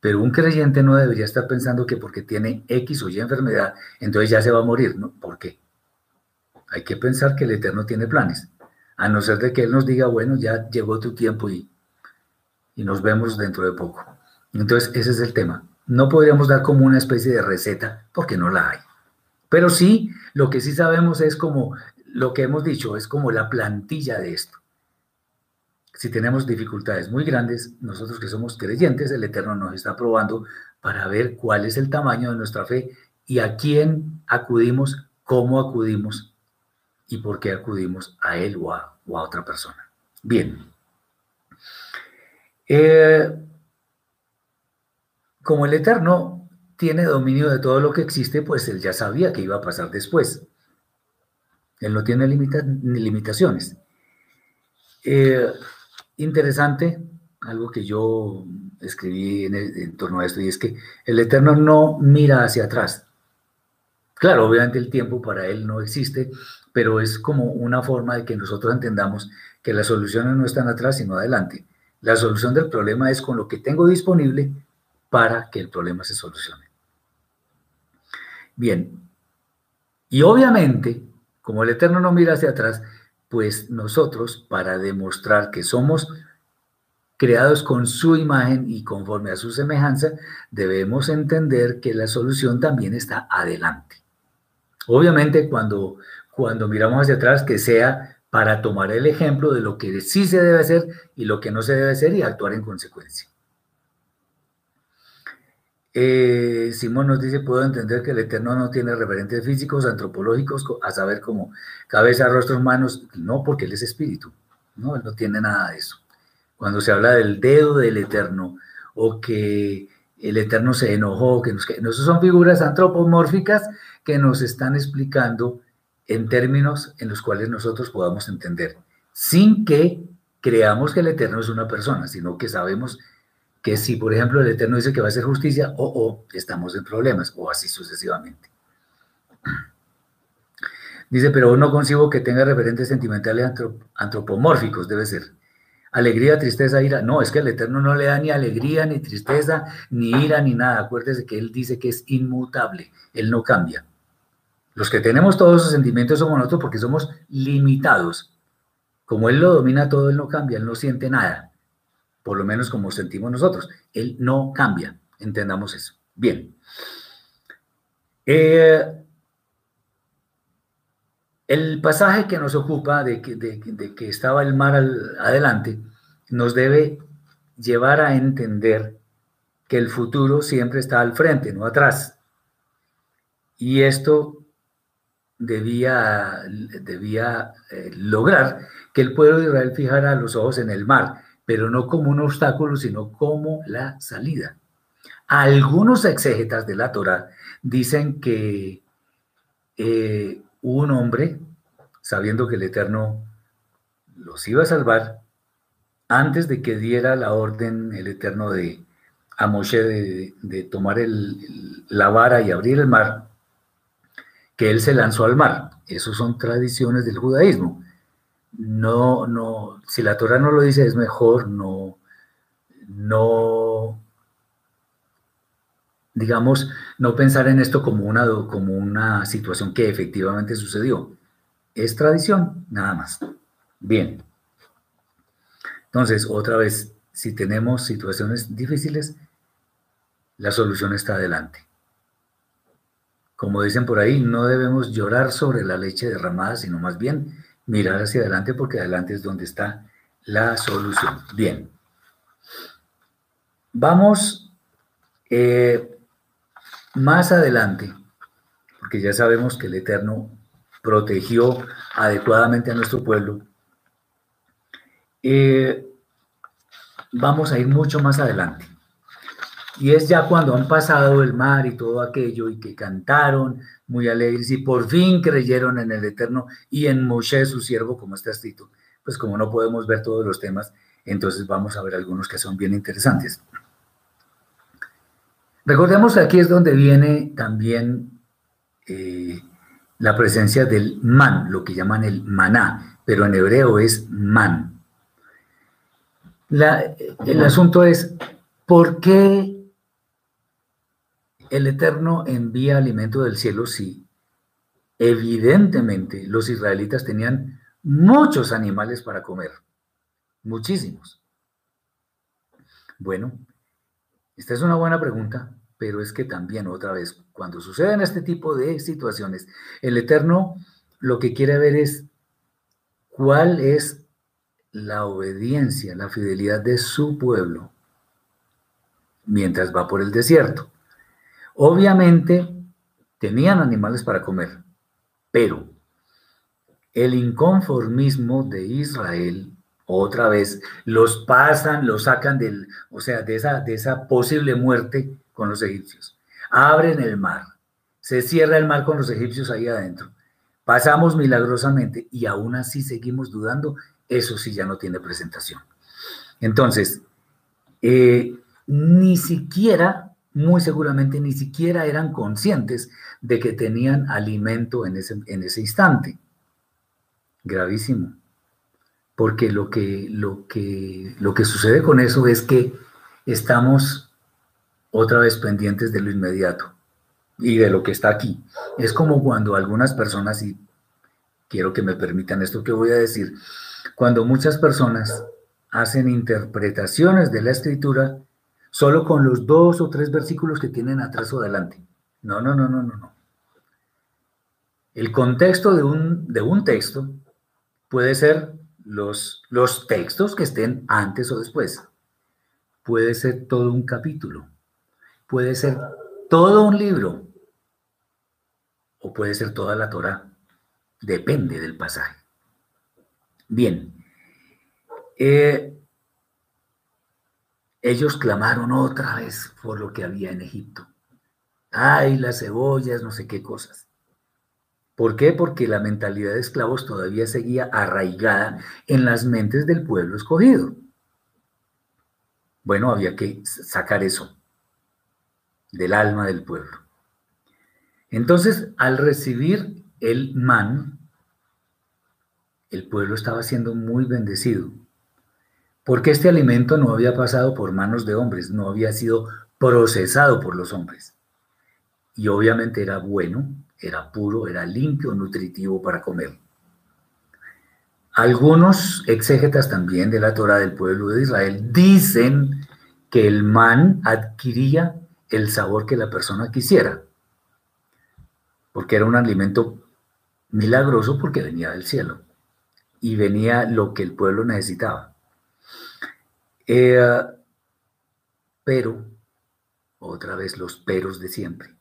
Pero un creyente no debería estar pensando que porque tiene X o Y enfermedad, entonces ya se va a morir. ¿no? ¿Por qué? Hay que pensar que el Eterno tiene planes. A no ser de que Él nos diga, bueno, ya llegó tu tiempo y, y nos vemos dentro de poco. Entonces, ese es el tema. No podríamos dar como una especie de receta porque no la hay. Pero sí, lo que sí sabemos es como lo que hemos dicho, es como la plantilla de esto si tenemos dificultades muy grandes, nosotros que somos creyentes, el Eterno nos está probando para ver cuál es el tamaño de nuestra fe y a quién acudimos, cómo acudimos y por qué acudimos a Él o a, otra persona. Bien. Eh, como el Eterno tiene dominio de todo lo que existe, pues Él ya sabía que iba a pasar después. Él no tiene limitaciones. Eh, interesante, algo que yo escribí en, torno a esto, y es que el Eterno no mira hacia atrás. Claro, obviamente el tiempo para Él no existe, pero es como una forma de que nosotros entendamos que las soluciones no están atrás, sino adelante. La solución del problema es con lo que tengo disponible para que el problema se solucione. Bien, Y obviamente, como el Eterno no mira hacia atrás, pues nosotros, para demostrar que somos creados con su imagen y conforme a su semejanza, debemos entender que la solución también está adelante. Obviamente, cuando, cuando miramos hacia atrás, que sea para tomar el ejemplo de lo que sí se debe hacer y lo que no se debe hacer y actuar en consecuencia. Eh, Simón nos dice, puedo entender que el Eterno no tiene referentes físicos, antropológicos, a saber como cabeza, rostro, manos, no, porque Él es espíritu, no, Él no tiene nada de eso. Cuando se habla del dedo del Eterno o que el Eterno se enojó, que nos, que, son figuras antropomórficas que nos están explicando en términos en los cuales nosotros podamos entender, sin que creamos que el Eterno es una persona, sino que sabemos que si, por ejemplo, el Eterno dice que va a hacer justicia, o, o estamos en problemas, o así sucesivamente. Dice, pero no concibo que tenga referentes sentimentales antropomórficos, debe ser. Alegría, tristeza, ira. No, es que el Eterno no le da ni alegría, ni tristeza, ni ira, ni nada. Acuérdese que Él dice que es inmutable, Él no cambia. Los que tenemos todos esos sentimientos somos nosotros porque somos limitados. Como Él lo domina todo, Él no cambia, Él no siente nada por lo menos como sentimos nosotros. Él no cambia, entendamos eso. Bien. Eh, el pasaje que nos ocupa de que, estaba el mar adelante nos debe llevar a entender que el futuro siempre está al frente, no atrás. Y esto debía, debía eh, lograr que el pueblo de Israel fijara los ojos en el mar pero no como un obstáculo, sino como la salida. Algunos exégetas de la Torah dicen que eh, un hombre, sabiendo que el Eterno los iba a salvar, antes de que diera la orden el Eterno de a Moshe de, tomar la vara y abrir el mar, que él se lanzó al mar. Esas son tradiciones del judaísmo no, no, si la Torah no lo dice, es mejor no, no, digamos, no pensar en esto como una, como una situación que efectivamente sucedió. Es tradición, nada más. Bien. Entonces, otra vez, si tenemos situaciones difíciles, la solución está adelante. Como dicen por ahí, no debemos llorar sobre la leche derramada, sino más bien mirar hacia adelante porque adelante es donde está la solución. Bien. Vamos eh, más adelante, porque ya sabemos que el Eterno protegió adecuadamente a nuestro pueblo. Eh, vamos a ir mucho más adelante. Y es ya cuando han pasado el mar y todo aquello y que cantaron muy alegres y por fin creyeron en el Eterno y en Moshe, su siervo, como está escrito. Pues como no podemos ver todos los temas, entonces vamos a ver algunos que son bien interesantes. Recordemos que aquí es donde viene también eh, la presencia del man, lo que llaman el maná, pero en hebreo es man. el asunto es, ¿por qué el Eterno envía alimento del cielo, sí. Evidentemente, los israelitas tenían muchos animales para comer, muchísimos. Bueno, esta es una buena pregunta, pero es que también otra vez, cuando suceden este tipo de situaciones, el Eterno lo que quiere ver es cuál es la obediencia, la fidelidad de su pueblo mientras va por el desierto. Obviamente tenían animales para comer, pero el inconformismo de Israel, otra vez, los pasan, los sacan del, o sea, de esa, de esa posible muerte con los egipcios. Abren el mar, se cierra el mar con los egipcios ahí adentro. Pasamos milagrosamente y aún así seguimos dudando, eso sí ya no tiene presentación. Entonces, eh, ni siquiera muy seguramente ni siquiera eran conscientes de que tenían alimento en ese, en ese instante. Gravísimo. Porque lo que, lo, que, lo que sucede con eso es que estamos otra vez pendientes de lo inmediato. y de lo que está aquí. Es como cuando algunas personas, y quiero que me permitan esto que voy a decir, cuando muchas personas hacen interpretaciones de la escritura solo con los dos o tres versículos que tienen atrás o adelante. No, no, no, no, no, no. El contexto de un, de un texto puede ser los, los textos que estén antes o después. Puede ser todo un capítulo. Puede ser todo un libro. O puede ser toda la Torah. Depende del pasaje. Bien. Eh, ellos clamaron otra vez por lo que había en Egipto. Ay, las cebollas, no sé qué cosas. ¿Por qué? Porque la mentalidad de esclavos todavía seguía arraigada en las mentes del pueblo escogido. Bueno, había que sacar eso del alma del pueblo. Entonces, al recibir el man, el pueblo estaba siendo muy bendecido, porque este alimento no había pasado por manos de hombres, no había sido procesado por los hombres. Y obviamente era bueno, era puro, era limpio, nutritivo para comer. Algunos exégetas también de la Torah del pueblo de Israel dicen que el man adquiría el sabor que la persona quisiera, porque era un alimento milagroso porque venía del cielo y venía lo que el pueblo necesitaba. Eh, pero, otra vez los peros de siempre.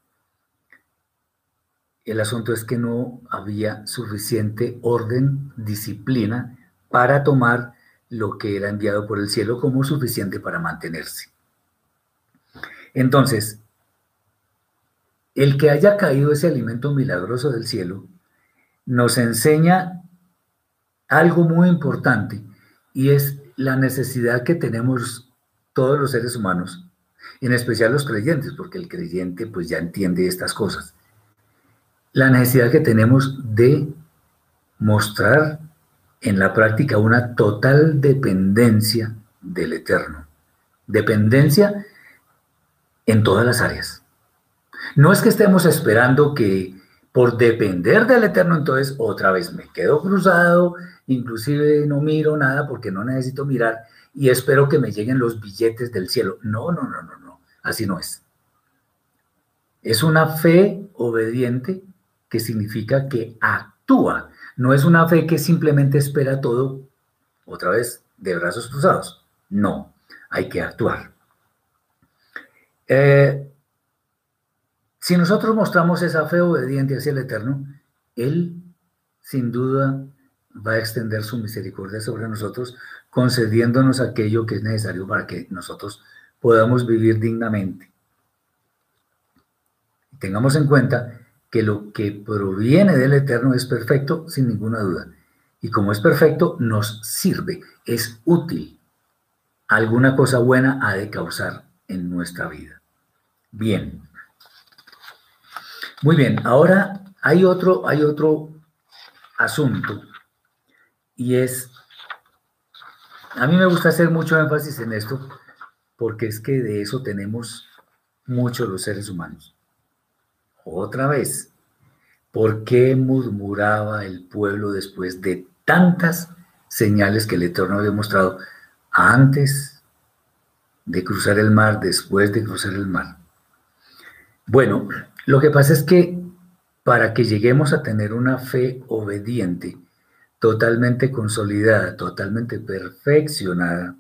El asunto es que no había suficiente orden, disciplina para tomar lo que era enviado por el cielo como suficiente para mantenerse. Entonces, el que haya caído ese alimento milagroso del cielo nos enseña algo muy importante y es la necesidad que tenemos todos los seres humanos, en especial los creyentes, porque el creyente pues ya entiende estas cosas la necesidad que tenemos de mostrar en la práctica una total dependencia del Eterno. Dependencia en todas las áreas. No es que estemos esperando que por depender del Eterno, entonces otra vez me quedo cruzado, inclusive no miro nada porque no necesito mirar y espero que me lleguen los billetes del cielo. No, no, no, no, no, así no es. Es una fe obediente que significa que actúa. No es una fe que simplemente espera todo, otra vez, de brazos cruzados. No, hay que actuar. Eh, si nosotros mostramos esa fe obediente hacia el Eterno, Él sin duda va a extender su misericordia sobre nosotros, concediéndonos aquello que es necesario para que nosotros podamos vivir dignamente. Tengamos en cuenta que lo que proviene del Eterno es perfecto sin ninguna duda. Y como es perfecto, nos sirve, es útil. Alguna cosa buena ha de causar en nuestra vida. Bien. Muy bien, ahora hay otro, hay otro asunto y es, a mí me gusta hacer mucho énfasis en esto porque es que de eso tenemos muchos los seres humanos. Otra vez, ¿por qué murmuraba el pueblo después de tantas señales que el Eterno había mostrado antes de cruzar el mar, después de cruzar el mar? Bueno, lo que pasa es que para que lleguemos a tener una fe obediente, totalmente consolidada, totalmente perfeccionada,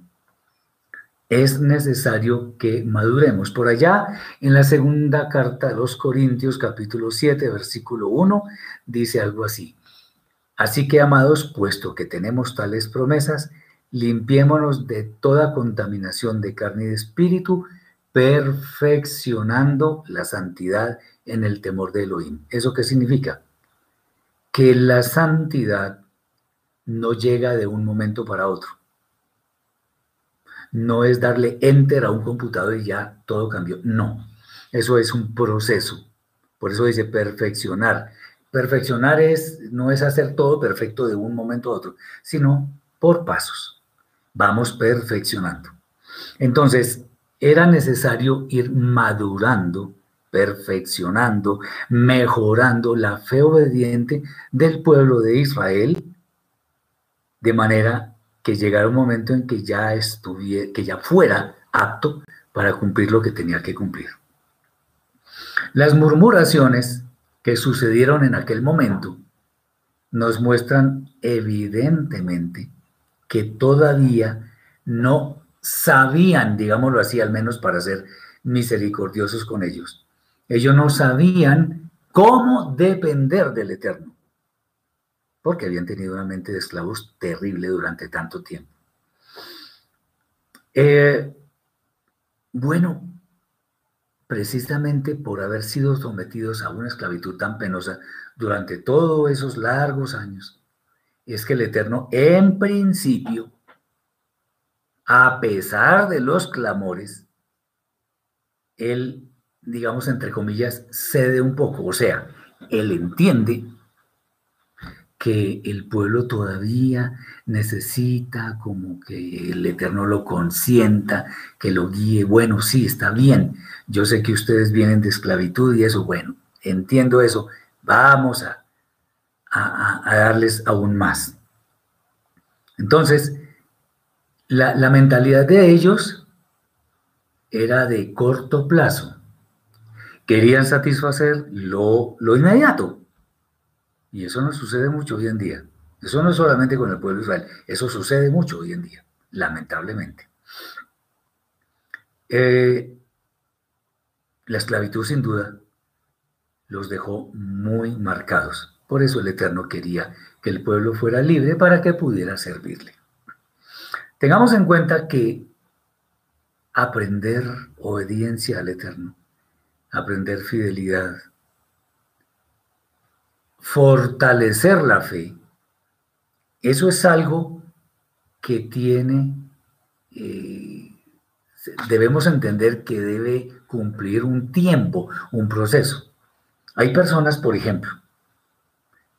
es necesario que maduremos. Por allá, en la segunda carta de los Corintios, capítulo 7, versículo 1, dice algo así. Así que, amados, puesto que tenemos tales promesas, limpiémonos de toda contaminación de carne y de espíritu, perfeccionando la santidad en el temor de Elohim. ¿Eso qué significa? Que la santidad no llega de un momento para otro no es darle enter a un computador y ya todo cambió. No, eso es un proceso. Por eso dice perfeccionar. Perfeccionar es, no es hacer todo perfecto de un momento a otro, sino por pasos. Vamos perfeccionando. Entonces, era necesario ir madurando perfeccionando, mejorando la fe obediente del pueblo de Israel, de manera que llegara un momento en que ya estuviera, que ya fuera apto para cumplir lo que tenía que cumplir. Las murmuraciones que sucedieron en aquel momento nos muestran evidentemente que todavía no sabían, digámoslo así, al menos para ser misericordiosos con ellos. Ellos no sabían cómo depender del Eterno, porque habían tenido una mente de esclavos terrible durante tanto tiempo. Eh, bueno, precisamente por haber sido sometidos a una esclavitud tan penosa durante todos esos largos años, es que el Eterno en principio, a pesar de los clamores, él, digamos, entre comillas, cede un poco, o sea, él entiende que el pueblo todavía necesita como que el Eterno lo consienta, que lo guíe. Bueno, sí, está bien. Yo sé que ustedes vienen de esclavitud y eso, bueno, entiendo eso. Vamos a, a, darles aún más. Entonces, la, la mentalidad de ellos era de corto plazo. Querían satisfacer lo, lo inmediato. Y eso no sucede mucho hoy en día. Eso no es solamente con el pueblo de Israel, eso sucede mucho hoy en día, lamentablemente. Eh, la esclavitud sin duda los dejó muy marcados. Por eso el Eterno quería que el pueblo fuera libre para que pudiera servirle. Tengamos en cuenta que aprender obediencia al Eterno, aprender fidelidad, fortalecer la fe, eso es algo que tiene, eh, debemos entender que debe cumplir un tiempo, un proceso. Hay personas, por ejemplo,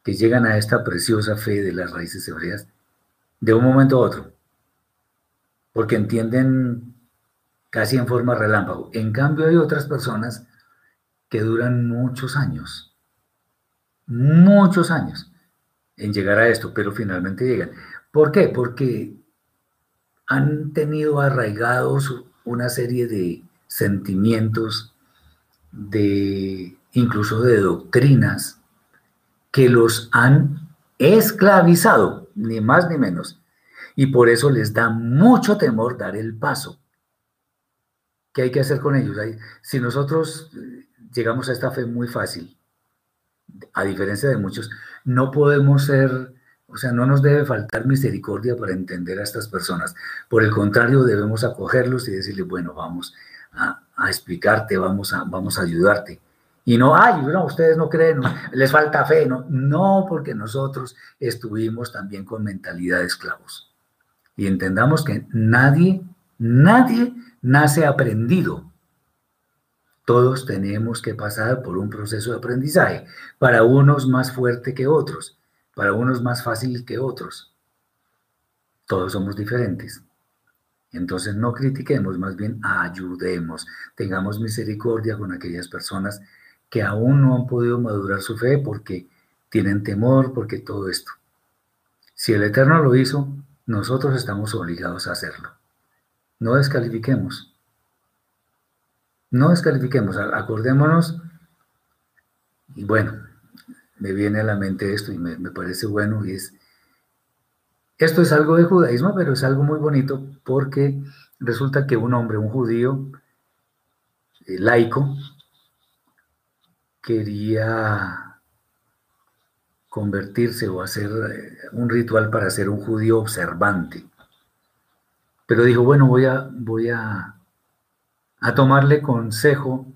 que llegan a esta preciosa fe de las raíces hebreas de un momento a otro, porque entienden casi en forma relámpago. En cambio hay otras personas que duran muchos años, muchos años en llegar a esto, pero finalmente llegan. ¿Por qué? Porque han tenido arraigados una serie de sentimientos, de incluso de doctrinas que los han esclavizado, ni más ni menos. Y por eso les da mucho temor dar el paso. ¿Qué hay que hacer con ellos? Si nosotros llegamos a esta fe muy fácil, a diferencia de muchos, no podemos ser, o sea, no nos debe faltar misericordia para entender a estas personas. Por el contrario, debemos acogerlos y decirles, bueno, vamos a, explicarte, vamos a, vamos a ayudarte. Y no, ay, no, ustedes no creen, les falta fe, no, no, porque nosotros estuvimos también con mentalidad de esclavos. Y entendamos que nadie, nadie nace aprendido. Todos tenemos que pasar por un proceso de aprendizaje, para unos más fuerte que otros, para unos más fácil que otros. Todos somos diferentes. Entonces no critiquemos, más bien ayudemos, tengamos misericordia con aquellas personas que aún no han podido madurar su fe porque tienen temor, porque todo esto. Si el Eterno lo hizo, nosotros estamos obligados a hacerlo. No descalifiquemos. No descalifiquemos, acordémonos. Y bueno, me viene a la mente esto y me, parece bueno y es, esto es algo de judaísmo, pero es algo muy bonito porque resulta que un hombre, un judío eh, laico, quería convertirse o hacer eh, un ritual para ser un judío observante. Pero dijo, bueno, voy a, voy a, a tomarle consejo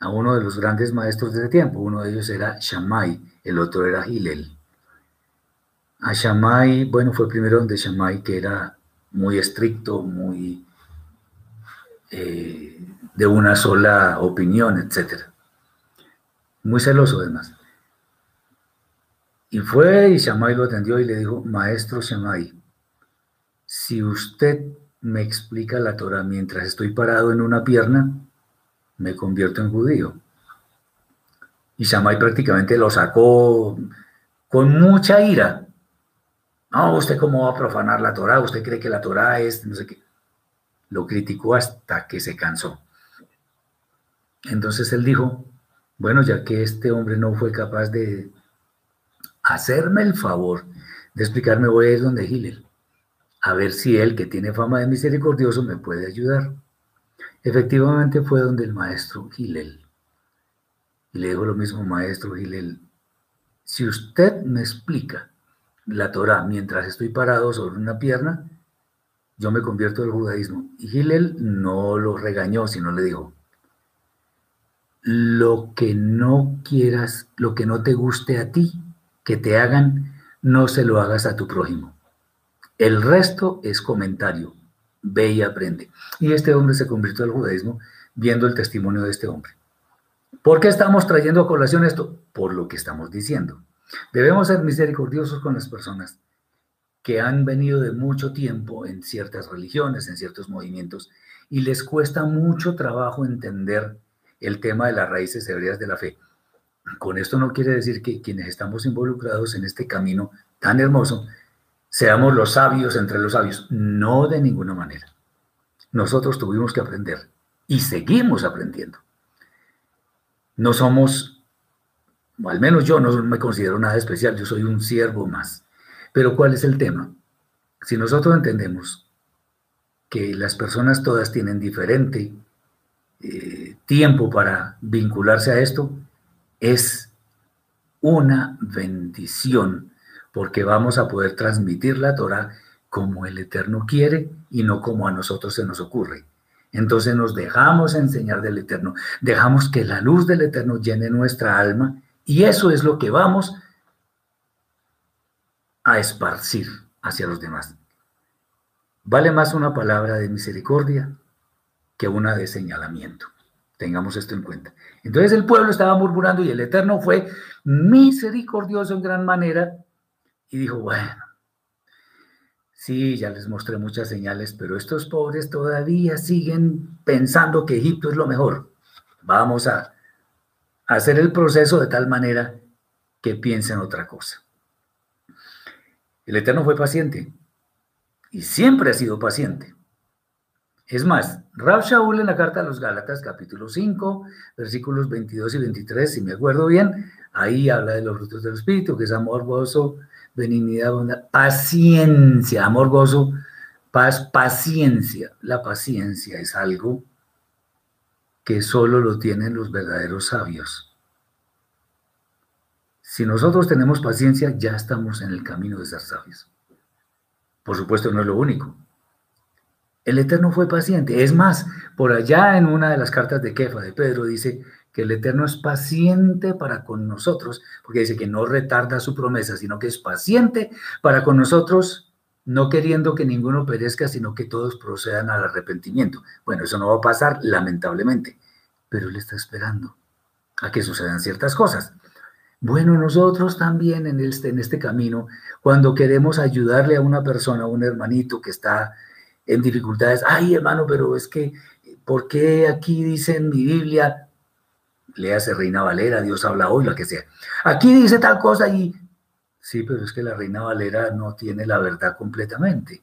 a uno de los grandes maestros de ese tiempo. Uno de ellos era Shammai, el otro era Hillel. A Shammai, bueno, fue primero donde Shammai, que era muy estricto, muy eh, de una sola opinión, etc. Muy celoso además. Y fue y Shammai lo atendió y le dijo, maestro Shammai, si usted me explica la Torah mientras estoy parado en una pierna, me convierto en judío. Y Shammai prácticamente lo sacó con mucha ira. No, usted cómo va a profanar la Torah, usted cree que la Torah es, no sé qué. Lo criticó hasta que se cansó. Entonces él dijo, bueno, ya que este hombre no fue capaz de hacerme el favor de explicarme, voy a ir donde Gilel, a ver si él, que tiene fama de misericordioso, me puede ayudar. Efectivamente fue donde el maestro Gilel. Y le dijo lo mismo, maestro Gilel, si usted me explica la Torah mientras estoy parado sobre una pierna, yo me convierto al judaísmo. Y Gilel no lo regañó, sino le dijo, lo que no quieras, lo que no te guste a ti, que te hagan, no se lo hagas a tu prójimo. El resto es comentario. Ve y aprende. Y este hombre se convirtió al judaísmo viendo el testimonio de este hombre. ¿Por qué estamos trayendo a colación esto? Por lo que estamos diciendo. Debemos ser misericordiosos con las personas que han venido de mucho tiempo en ciertas religiones, en ciertos movimientos, y les cuesta mucho trabajo entender el tema de las raíces hebreas de la fe. Con esto no quiere decir que quienes estamos involucrados en este camino tan hermoso seamos los sabios entre los sabios. No de ninguna manera. Nosotros tuvimos que aprender y seguimos aprendiendo. No somos, al menos yo no me considero nada especial, yo soy un siervo más. Pero ¿cuál es el tema? Si nosotros entendemos que las personas todas tienen diferente eh, tiempo para vincularse a esto, es una bendición, porque vamos a poder transmitir la Torah como el Eterno quiere y no como a nosotros se nos ocurre. Entonces nos dejamos enseñar del Eterno, dejamos que la luz del Eterno llene nuestra alma y eso es lo que vamos a esparcir hacia los demás. Vale más una palabra de misericordia que una de señalamiento. Tengamos esto en cuenta. Entonces el pueblo estaba murmurando y el Eterno fue misericordioso en gran manera y dijo, bueno, sí, ya les mostré muchas señales, pero estos pobres todavía siguen pensando que Egipto es lo mejor. Vamos a hacer el proceso de tal manera que piensen otra cosa. El Eterno fue paciente y siempre ha sido paciente. Es más, Rab Shaul en la carta a los Gálatas, capítulo 5, versículos 22 y 23, si me acuerdo bien, ahí habla de los frutos del Espíritu, que es amor, gozo, benignidad, bondad, paciencia, amor, gozo, paz, paciencia. La paciencia es algo que solo lo tienen los verdaderos sabios. Si nosotros tenemos paciencia, ya estamos en el camino de ser sabios. Por supuesto, no es lo único. El Eterno fue paciente. Es más, por allá en una de las cartas de Kefa de Pedro dice que el Eterno es paciente para con nosotros, porque dice que no retarda su promesa, sino que es paciente para con nosotros, no queriendo que ninguno perezca, sino que todos procedan al arrepentimiento. Bueno, eso no va a pasar, lamentablemente, pero Él está esperando a que sucedan ciertas cosas. Bueno, nosotros también en este, en este camino, cuando queremos ayudarle a una persona, a un hermanito que está en dificultades. Ay, hermano, pero es que, ¿por qué aquí dice en mi Biblia, léase Reina Valera, Dios habla hoy, lo que sea? Aquí dice tal cosa y... Sí, pero es que la Reina Valera no tiene la verdad completamente.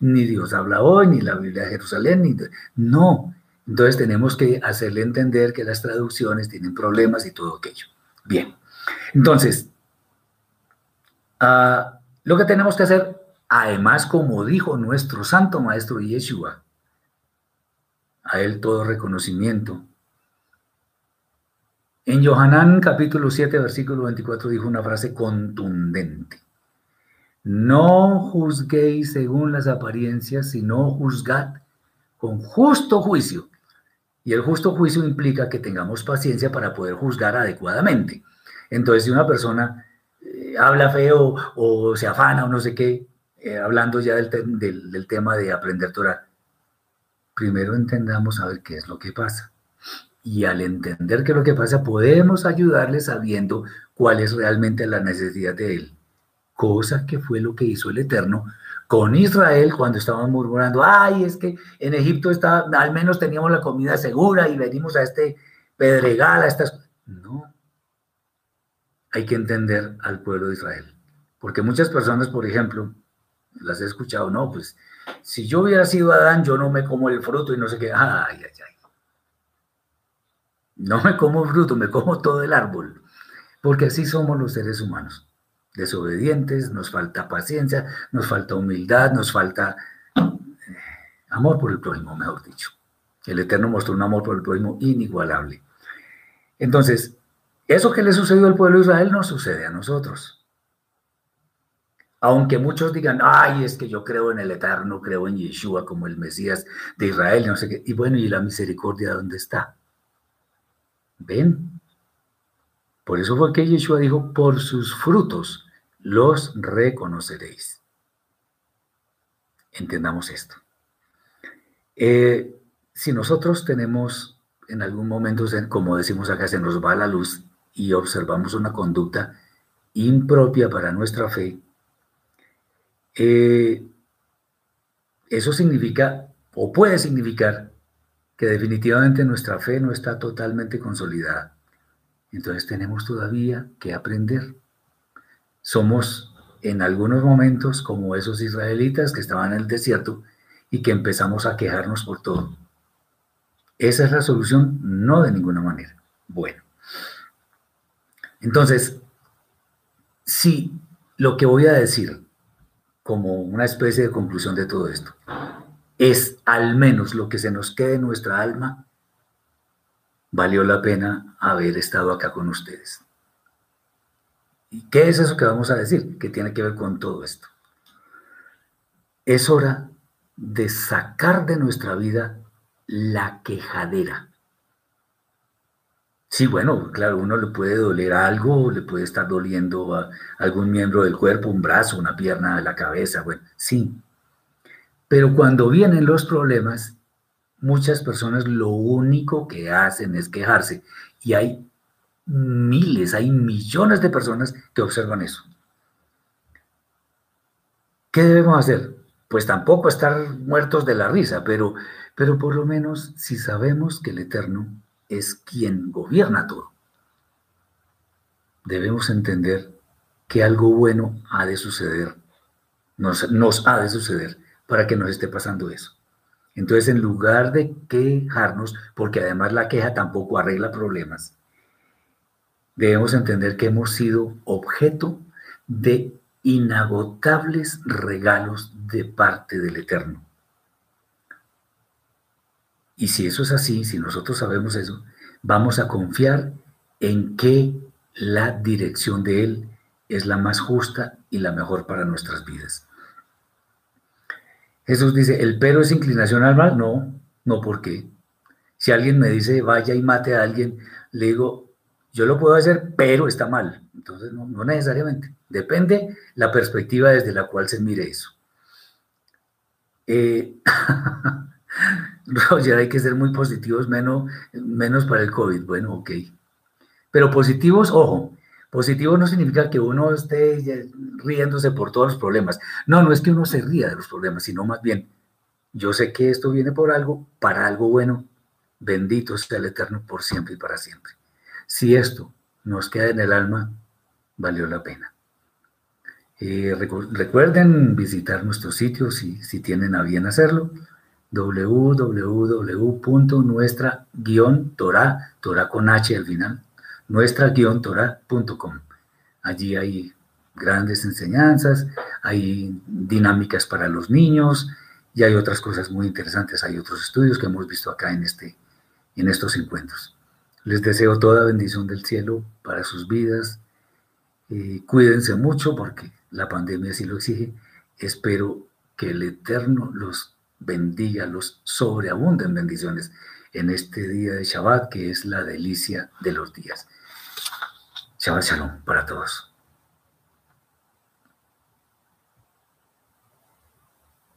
Ni Dios habla hoy, ni la Biblia de Jerusalén, ni... No. Entonces tenemos que hacerle entender que las traducciones tienen problemas y todo aquello. Bien. Entonces, uh, lo que tenemos que hacer Además, como dijo nuestro santo maestro Yeshua, a él todo reconocimiento. En Johanán capítulo 7, versículo 24 dijo una frase contundente. No juzguéis según las apariencias, sino juzgad con justo juicio. Y el justo juicio implica que tengamos paciencia para poder juzgar adecuadamente. Entonces, si una persona eh, habla feo o se afana o no sé qué, eh, hablando ya del, del, tema de aprender Torah, primero entendamos a ver qué es lo que pasa. Y al entender qué es lo que pasa, podemos ayudarle sabiendo cuál es realmente la necesidad de él. Cosa que fue lo que hizo el Eterno con Israel cuando estaban murmurando, ay, es que en Egipto está, al menos teníamos la comida segura y venimos a este pedregal, a estas... No, hay que entender al pueblo de Israel. Porque muchas personas, por ejemplo, las he escuchado, no, pues si yo hubiera sido Adán, yo no me como el fruto y no sé qué. Ay, ay, ay. No me como fruto, me como todo el árbol. Porque así somos los seres humanos. Desobedientes, nos falta paciencia, nos falta humildad, nos falta eh, amor por el prójimo, mejor dicho. El Eterno mostró un amor por el prójimo inigualable. Entonces, eso que le sucedió al pueblo de Israel no sucede a nosotros. Aunque muchos digan, ay, es que yo creo en el Eterno, creo en Yeshua como el Mesías de Israel, no sé qué. Y bueno, ¿y la misericordia dónde está? ¿Ven? Por eso fue que Yeshua dijo, por sus frutos los reconoceréis. Entendamos esto. Eh, si nosotros tenemos en algún momento, como decimos acá, se nos va la luz y observamos una conducta impropia para nuestra fe, eh, eso significa o puede significar que definitivamente nuestra fe no está totalmente consolidada. Entonces tenemos todavía que aprender. Somos en algunos momentos como esos israelitas que estaban en el desierto y que empezamos a quejarnos por todo. Esa es la solución, no de ninguna manera. Bueno, entonces, si lo que voy a decir como una especie de conclusión de todo esto. Es al menos lo que se nos quede en nuestra alma, valió la pena haber estado acá con ustedes. ¿Y qué es eso que vamos a decir? Que tiene que ver con todo esto. Es hora de sacar de nuestra vida la quejadera. Sí, bueno, claro, uno le puede doler algo, le puede estar doliendo a algún miembro del cuerpo, un brazo, una pierna, la cabeza, bueno, sí. Pero cuando vienen los problemas, muchas personas lo único que hacen es quejarse. Y hay miles, hay millones de personas que observan eso. ¿Qué debemos hacer? Pues tampoco estar muertos de la risa, pero, pero por lo menos si sabemos que el Eterno es quien gobierna todo. Debemos entender que algo bueno ha de suceder, nos, nos ha de suceder para que nos esté pasando eso. Entonces, en lugar de quejarnos, porque además la queja tampoco arregla problemas, debemos entender que hemos sido objeto de inagotables regalos de parte del Eterno. Y si eso es así, si nosotros sabemos eso, vamos a confiar en que la dirección de Él es la más justa y la mejor para nuestras vidas. Jesús dice, ¿el pero es inclinación al mal? No, no, ¿por qué? Si alguien me dice, vaya y mate a alguien, le digo, yo lo puedo hacer, pero está mal. Entonces, no, necesariamente. Depende la perspectiva desde la cual se mire eso. Eh, Roger, hay que ser muy positivos, menos, menos para el COVID. Bueno, ok. Pero positivos, ojo, positivo no significa que uno esté riéndose por todos los problemas. No, no es que uno se ría de los problemas, sino más bien, yo sé que esto viene por algo, para algo bueno. Bendito sea el Eterno por siempre y para siempre. Si esto nos queda en el alma, valió la pena. Eh, recuerden visitar nuestro sitio si, si tienen a bien hacerlo www.nuestra-torah, Torah con H al final, nuestra-torah.com. Allí hay grandes enseñanzas, hay dinámicas para los niños y hay otras cosas muy interesantes, hay otros estudios que hemos visto acá en, este, en estos encuentros. Les deseo toda bendición del cielo para sus vidas. Eh, cuídense mucho porque la pandemia sí lo exige. Espero que el Eterno los bendiga, los sobreabunden bendiciones en este día de Shabbat, que es la delicia de los días. Shabbat Shalom para todos.